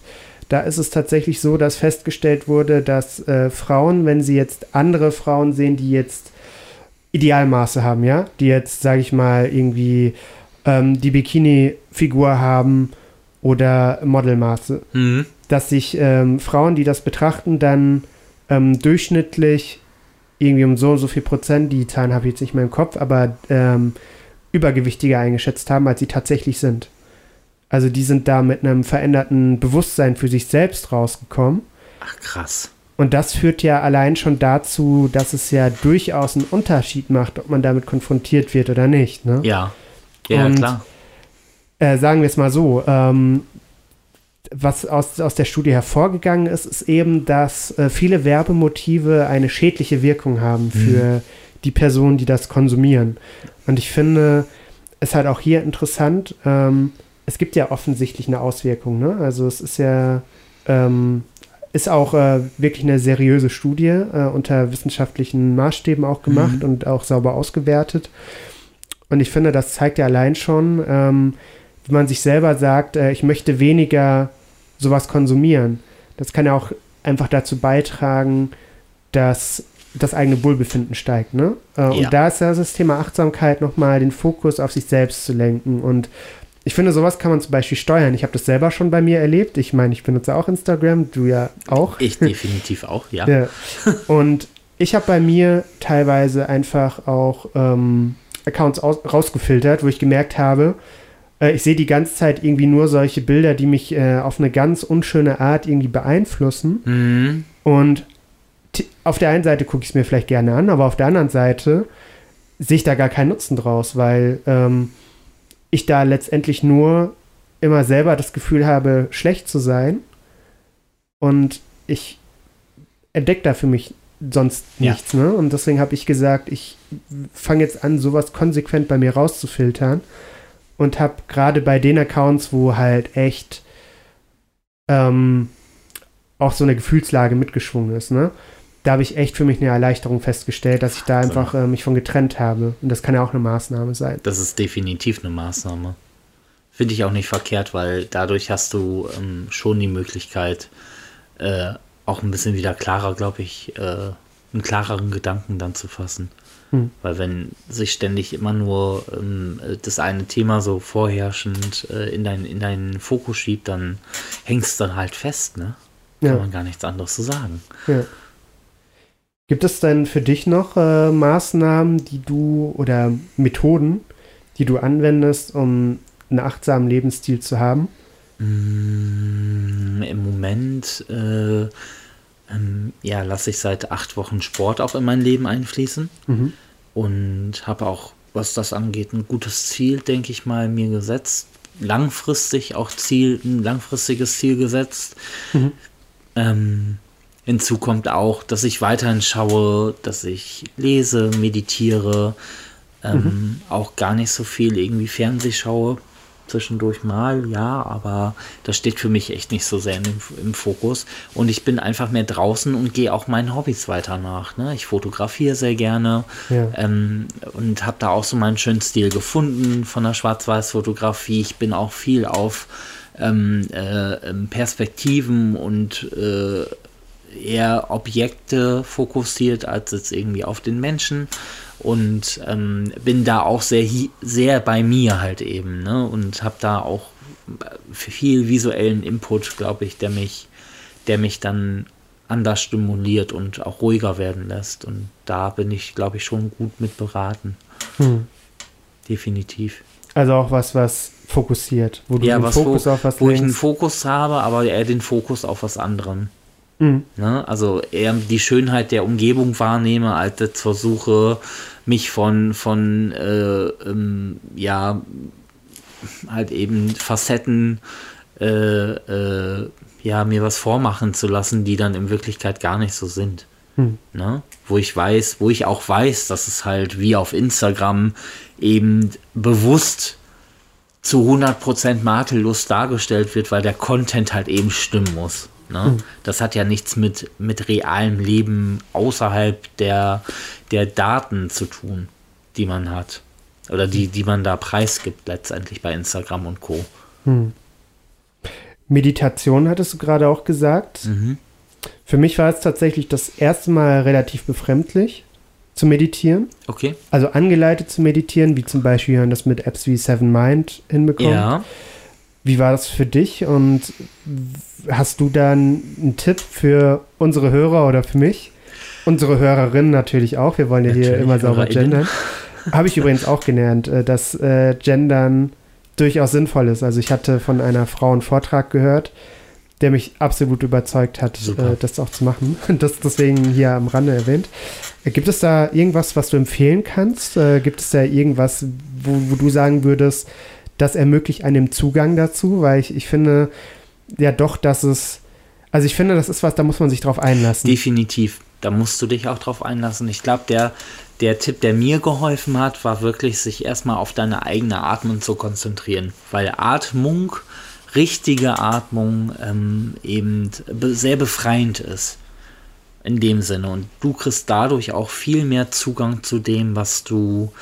Da ist es tatsächlich so, dass festgestellt wurde, dass äh, Frauen, wenn sie jetzt andere Frauen sehen, die jetzt Idealmaße haben, ja, die jetzt, sage ich mal, irgendwie ähm, die Bikini-Figur haben oder Modelmaße. Mhm. Dass sich ähm, Frauen, die das betrachten, dann ähm, durchschnittlich irgendwie um so und so viel Prozent, die Zahlen habe ich jetzt nicht mehr im Kopf, aber ähm, übergewichtiger eingeschätzt haben, als sie tatsächlich sind. Also die sind da mit einem veränderten Bewusstsein für sich selbst rausgekommen. Ach krass. Und das führt ja allein schon dazu, dass es ja durchaus einen Unterschied macht, ob man damit konfrontiert wird oder nicht. Ne? Ja. Ja, und, klar. Äh, sagen wir es mal so, ähm, was aus, aus der Studie hervorgegangen ist, ist eben, dass äh, viele Werbemotive eine schädliche Wirkung haben mhm. für mhm. die Personen, die das konsumieren. Und ich finde es halt auch hier interessant, ähm, es gibt ja offensichtlich eine Auswirkung. Ne? Also es ist ja, ähm, ist auch äh, wirklich eine seriöse Studie äh, unter wissenschaftlichen Maßstäben auch gemacht mhm. und auch sauber ausgewertet. Und ich finde, das zeigt ja allein schon, ähm, wenn man sich selber sagt, äh, ich möchte weniger sowas konsumieren, Das kann ja auch einfach dazu beitragen, dass das eigene Wohlbefinden steigt. Ne? Äh, ja. Und da ist ja das Thema Achtsamkeit nochmal den Fokus auf sich selbst zu lenken. Und ich finde, sowas kann man zum Beispiel steuern. Ich habe das selber schon bei mir erlebt. Ich meine, ich benutze auch Instagram, du ja auch. Ich definitiv auch, ja. ja. Und ich habe bei mir teilweise einfach auch ähm, Accounts aus, rausgefiltert, wo ich gemerkt habe, äh, ich sehe die ganze Zeit irgendwie nur solche Bilder, die mich äh, auf eine ganz unschöne Art irgendwie beeinflussen. Mhm. Und auf der einen Seite gucke ich es mir vielleicht gerne an, aber auf der anderen Seite sehe ich da gar keinen Nutzen draus, weil ähm, ich da letztendlich nur immer selber das Gefühl habe, schlecht zu sein. Und ich entdecke da für mich sonst nichts. Ja. Ne? Und deswegen habe ich gesagt, ich fange jetzt an, sowas konsequent bei mir rauszufiltern. Und habe gerade bei den Accounts, wo halt echt ähm, auch so eine Gefühlslage mitgeschwungen ist, ne? da habe ich echt für mich eine Erleichterung festgestellt, dass ich da einfach äh, mich von getrennt habe. Und das kann ja auch eine Maßnahme sein. Das ist definitiv eine Maßnahme. Finde ich auch nicht verkehrt, weil dadurch hast du ähm, schon die Möglichkeit, äh, auch ein bisschen wieder klarer, glaube ich, äh, einen klareren Gedanken dann zu fassen. Hm. Weil wenn sich ständig immer nur ähm, das eine Thema so vorherrschend äh, in, dein, in deinen Fokus schiebt, dann hängst du dann halt fest, ne? Kann ja. man gar nichts anderes zu sagen. Ja. Gibt es denn für dich noch äh, Maßnahmen, die du oder Methoden, die du anwendest, um einen achtsamen Lebensstil zu haben? Mm, Im Moment äh, ähm, ja, lasse ich seit acht Wochen Sport auch in mein Leben einfließen mhm. und habe auch, was das angeht, ein gutes Ziel, denke ich mal, mir gesetzt. Langfristig auch Ziel, ein langfristiges Ziel gesetzt. Mhm. Ähm, Hinzu kommt auch, dass ich weiterhin schaue, dass ich lese, meditiere, ähm, mhm. auch gar nicht so viel irgendwie Fernseh schaue. Zwischendurch mal, ja, aber das steht für mich echt nicht so sehr im, im Fokus. Und ich bin einfach mehr draußen und gehe auch meinen Hobbys weiter nach. Ne? Ich fotografiere sehr gerne ja. ähm, und habe da auch so meinen schönen Stil gefunden von der Schwarz-Weiß-Fotografie. Ich bin auch viel auf ähm, äh, ähm, Perspektiven und äh, eher Objekte fokussiert als jetzt irgendwie auf den Menschen und ähm, bin da auch sehr sehr bei mir halt eben ne? und habe da auch viel visuellen Input glaube ich der mich der mich dann anders stimuliert und auch ruhiger werden lässt und da bin ich glaube ich schon gut mit beraten hm. definitiv also auch was was fokussiert wo du ja, den Fokus auf was wo lenkst. ich einen Fokus habe aber eher den Fokus auf was anderem Mhm. Ne? Also eher die Schönheit der Umgebung wahrnehme, als jetzt versuche, mich von, von äh, ähm, ja, halt eben Facetten, äh, äh, ja, mir was vormachen zu lassen, die dann in Wirklichkeit gar nicht so sind. Mhm. Ne? Wo ich weiß, wo ich auch weiß, dass es halt wie auf Instagram eben bewusst zu 100% makellos dargestellt wird, weil der Content halt eben stimmen muss. Ne? Mhm. Das hat ja nichts mit, mit realem Leben außerhalb der, der Daten zu tun, die man hat. Oder die, die man da preisgibt, letztendlich bei Instagram und Co. Mhm. Meditation hattest du gerade auch gesagt. Mhm. Für mich war es tatsächlich das erste Mal relativ befremdlich zu meditieren. Okay. Also angeleitet zu meditieren, wie zum Beispiel, man das mit Apps wie Seven Mind hinbekommt. Ja. Wie war das für dich und hast du dann einen Tipp für unsere Hörer oder für mich? Unsere Hörerinnen natürlich auch. Wir wollen ja natürlich hier immer sauber gendern. Habe ich übrigens auch gelernt, äh, dass äh, Gendern durchaus sinnvoll ist. Also ich hatte von einer Frau einen Vortrag gehört, der mich absolut überzeugt hat, äh, das auch zu machen. Das deswegen hier am Rande erwähnt. Äh, gibt es da irgendwas, was du empfehlen kannst? Gibt es da irgendwas, wo, wo du sagen würdest, das ermöglicht einem Zugang dazu, weil ich, ich finde ja doch, dass es, also ich finde, das ist was, da muss man sich drauf einlassen. Definitiv, da musst du dich auch drauf einlassen. Ich glaube, der, der Tipp, der mir geholfen hat, war wirklich, sich erstmal auf deine eigene Atmung zu konzentrieren, weil Atmung, richtige Atmung ähm, eben sehr befreiend ist. In dem Sinne. Und du kriegst dadurch auch viel mehr Zugang zu dem, was du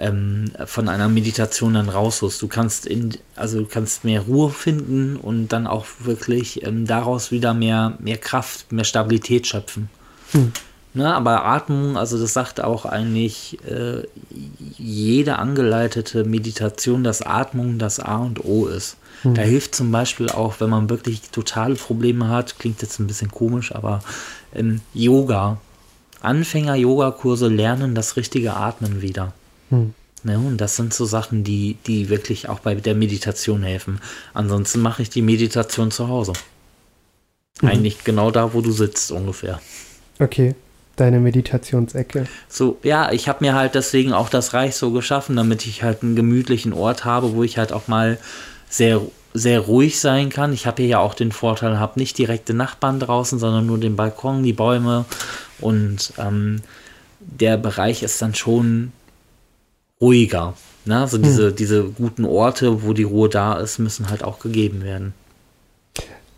ähm, von einer Meditation dann rausholst. Du kannst in, also du kannst mehr Ruhe finden und dann auch wirklich ähm, daraus wieder mehr, mehr Kraft, mehr Stabilität schöpfen. Hm. Ne, aber Atmung, also das sagt auch eigentlich äh, jede angeleitete Meditation, dass Atmung das A und O ist. Hm. Da hilft zum Beispiel auch, wenn man wirklich totale Probleme hat, klingt jetzt ein bisschen komisch, aber ähm, Yoga. Anfänger-Yoga-Kurse lernen das richtige Atmen wieder. Hm. Ne, und das sind so Sachen, die, die wirklich auch bei der Meditation helfen. Ansonsten mache ich die Meditation zu Hause. Mhm. Eigentlich genau da, wo du sitzt ungefähr. Okay deine Meditationsecke. So, ja, ich habe mir halt deswegen auch das Reich so geschaffen, damit ich halt einen gemütlichen Ort habe, wo ich halt auch mal sehr sehr ruhig sein kann. Ich habe hier ja auch den Vorteil, habe nicht direkte Nachbarn draußen, sondern nur den Balkon, die Bäume und ähm, der Bereich ist dann schon ruhiger. Ne? Also hm. diese, diese guten Orte, wo die Ruhe da ist, müssen halt auch gegeben werden.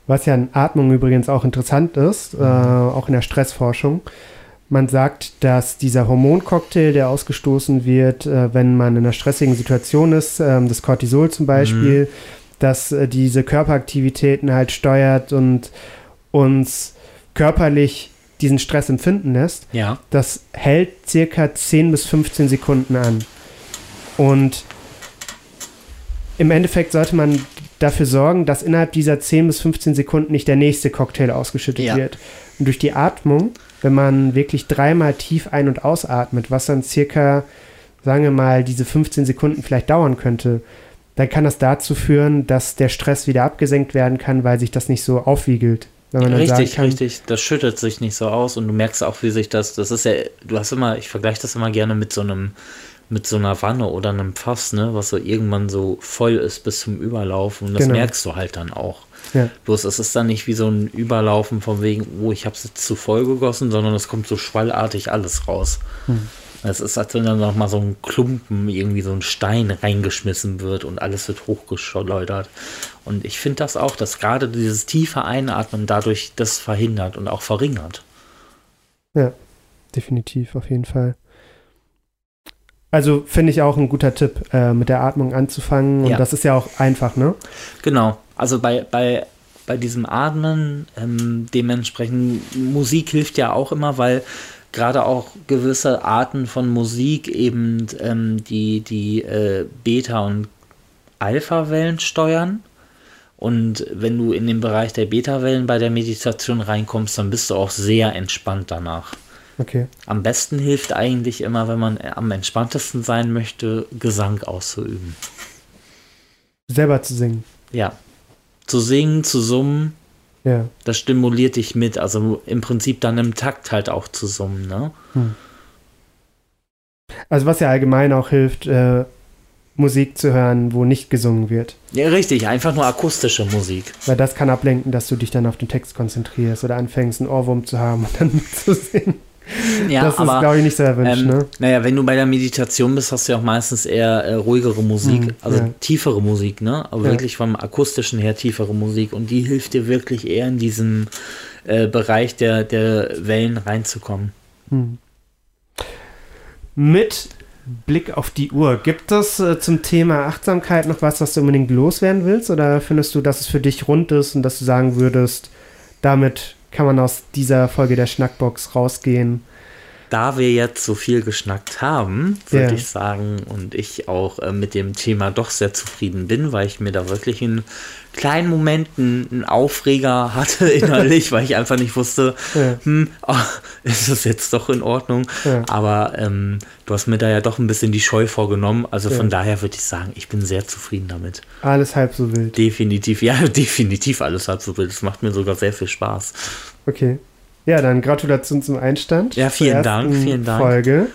Was ja in Atmung übrigens auch interessant ist, äh, auch in der Stressforschung. Man sagt, dass dieser Hormoncocktail, der ausgestoßen wird, äh, wenn man in einer stressigen Situation ist, äh, das Cortisol zum Beispiel, mhm. dass äh, diese Körperaktivitäten halt steuert und uns körperlich diesen Stress empfinden lässt. Ja. Das hält circa 10 bis 15 Sekunden an. Und im Endeffekt sollte man dafür sorgen, dass innerhalb dieser 10 bis 15 Sekunden nicht der nächste Cocktail ausgeschüttet ja. wird. Und durch die Atmung wenn man wirklich dreimal tief ein- und ausatmet, was dann circa, sagen wir mal, diese 15 Sekunden vielleicht dauern könnte, dann kann das dazu führen, dass der Stress wieder abgesenkt werden kann, weil sich das nicht so aufwiegelt. richtig, kann, richtig. Das schüttet sich nicht so aus und du merkst auch, wie sich das, das ist ja, du hast immer, ich vergleiche das immer gerne mit so einem, mit so einer Wanne oder einem Fass, ne, was so irgendwann so voll ist bis zum Überlaufen und das genau. merkst du halt dann auch. Ja. Bloß es ist dann nicht wie so ein Überlaufen von wegen, oh, ich habe es jetzt zu voll gegossen, sondern es kommt so schwallartig alles raus. Hm. Es ist, als wenn dann noch mal so ein Klumpen, irgendwie so ein Stein reingeschmissen wird und alles wird hochgeschleudert. Und ich finde das auch, dass gerade dieses tiefe Einatmen dadurch das verhindert und auch verringert. Ja, definitiv, auf jeden Fall. Also finde ich auch ein guter Tipp, äh, mit der Atmung anzufangen. Und ja. das ist ja auch einfach, ne? Genau. Also bei, bei, bei diesem Atmen, ähm, dementsprechend, Musik hilft ja auch immer, weil gerade auch gewisse Arten von Musik eben ähm, die, die äh, Beta- und Alpha-Wellen steuern. Und wenn du in den Bereich der Beta-Wellen bei der Meditation reinkommst, dann bist du auch sehr entspannt danach. Okay. Am besten hilft eigentlich immer, wenn man am entspanntesten sein möchte, Gesang auszuüben. Selber zu singen. Ja. Zu singen, zu summen. Ja. Das stimuliert dich mit. Also im Prinzip dann im Takt halt auch zu summen, ne? Hm. Also was ja allgemein auch hilft, äh, Musik zu hören, wo nicht gesungen wird. Ja, richtig, einfach nur akustische Musik. Weil das kann ablenken, dass du dich dann auf den Text konzentrierst oder anfängst, einen Ohrwurm zu haben und dann mitzusingen. Ja, das aber, ist, glaube ich, nicht so erwünscht. Ähm, ne? Naja, wenn du bei der Meditation bist, hast du ja auch meistens eher äh, ruhigere Musik, mhm, also ja. tiefere Musik, ne? Aber ja. wirklich vom akustischen her tiefere Musik. Und die hilft dir wirklich eher in diesen äh, Bereich der, der Wellen reinzukommen. Mhm. Mit Blick auf die Uhr, gibt es äh, zum Thema Achtsamkeit noch was, was du unbedingt loswerden willst? Oder findest du, dass es für dich rund ist und dass du sagen würdest, damit kann man aus dieser Folge der Schnackbox rausgehen. Da wir jetzt so viel geschnackt haben, würde yeah. ich sagen, und ich auch äh, mit dem Thema doch sehr zufrieden bin, weil ich mir da wirklich in kleinen Momenten einen Aufreger hatte innerlich, weil ich einfach nicht wusste, ja. hm, oh, ist das jetzt doch in Ordnung? Ja. Aber ähm, du hast mir da ja doch ein bisschen die Scheu vorgenommen. Also ja. von daher würde ich sagen, ich bin sehr zufrieden damit. Alles halb so wild. Definitiv, ja, definitiv alles halb so wild. Das macht mir sogar sehr viel Spaß. Okay. Ja, dann Gratulation zum Einstand. Ja, vielen Dank, vielen Dank. Folge.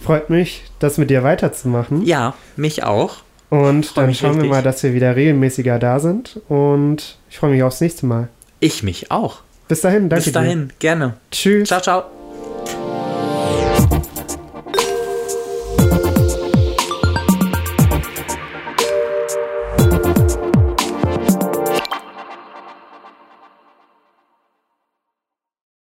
Freut mich, das mit dir weiterzumachen. Ja, mich auch. Und dann schauen richtig. wir mal, dass wir wieder regelmäßiger da sind. Und ich freue mich aufs nächste Mal. Ich mich auch. Bis dahin, danke Bis dahin, dir. gerne. Tschüss. Ciao, ciao.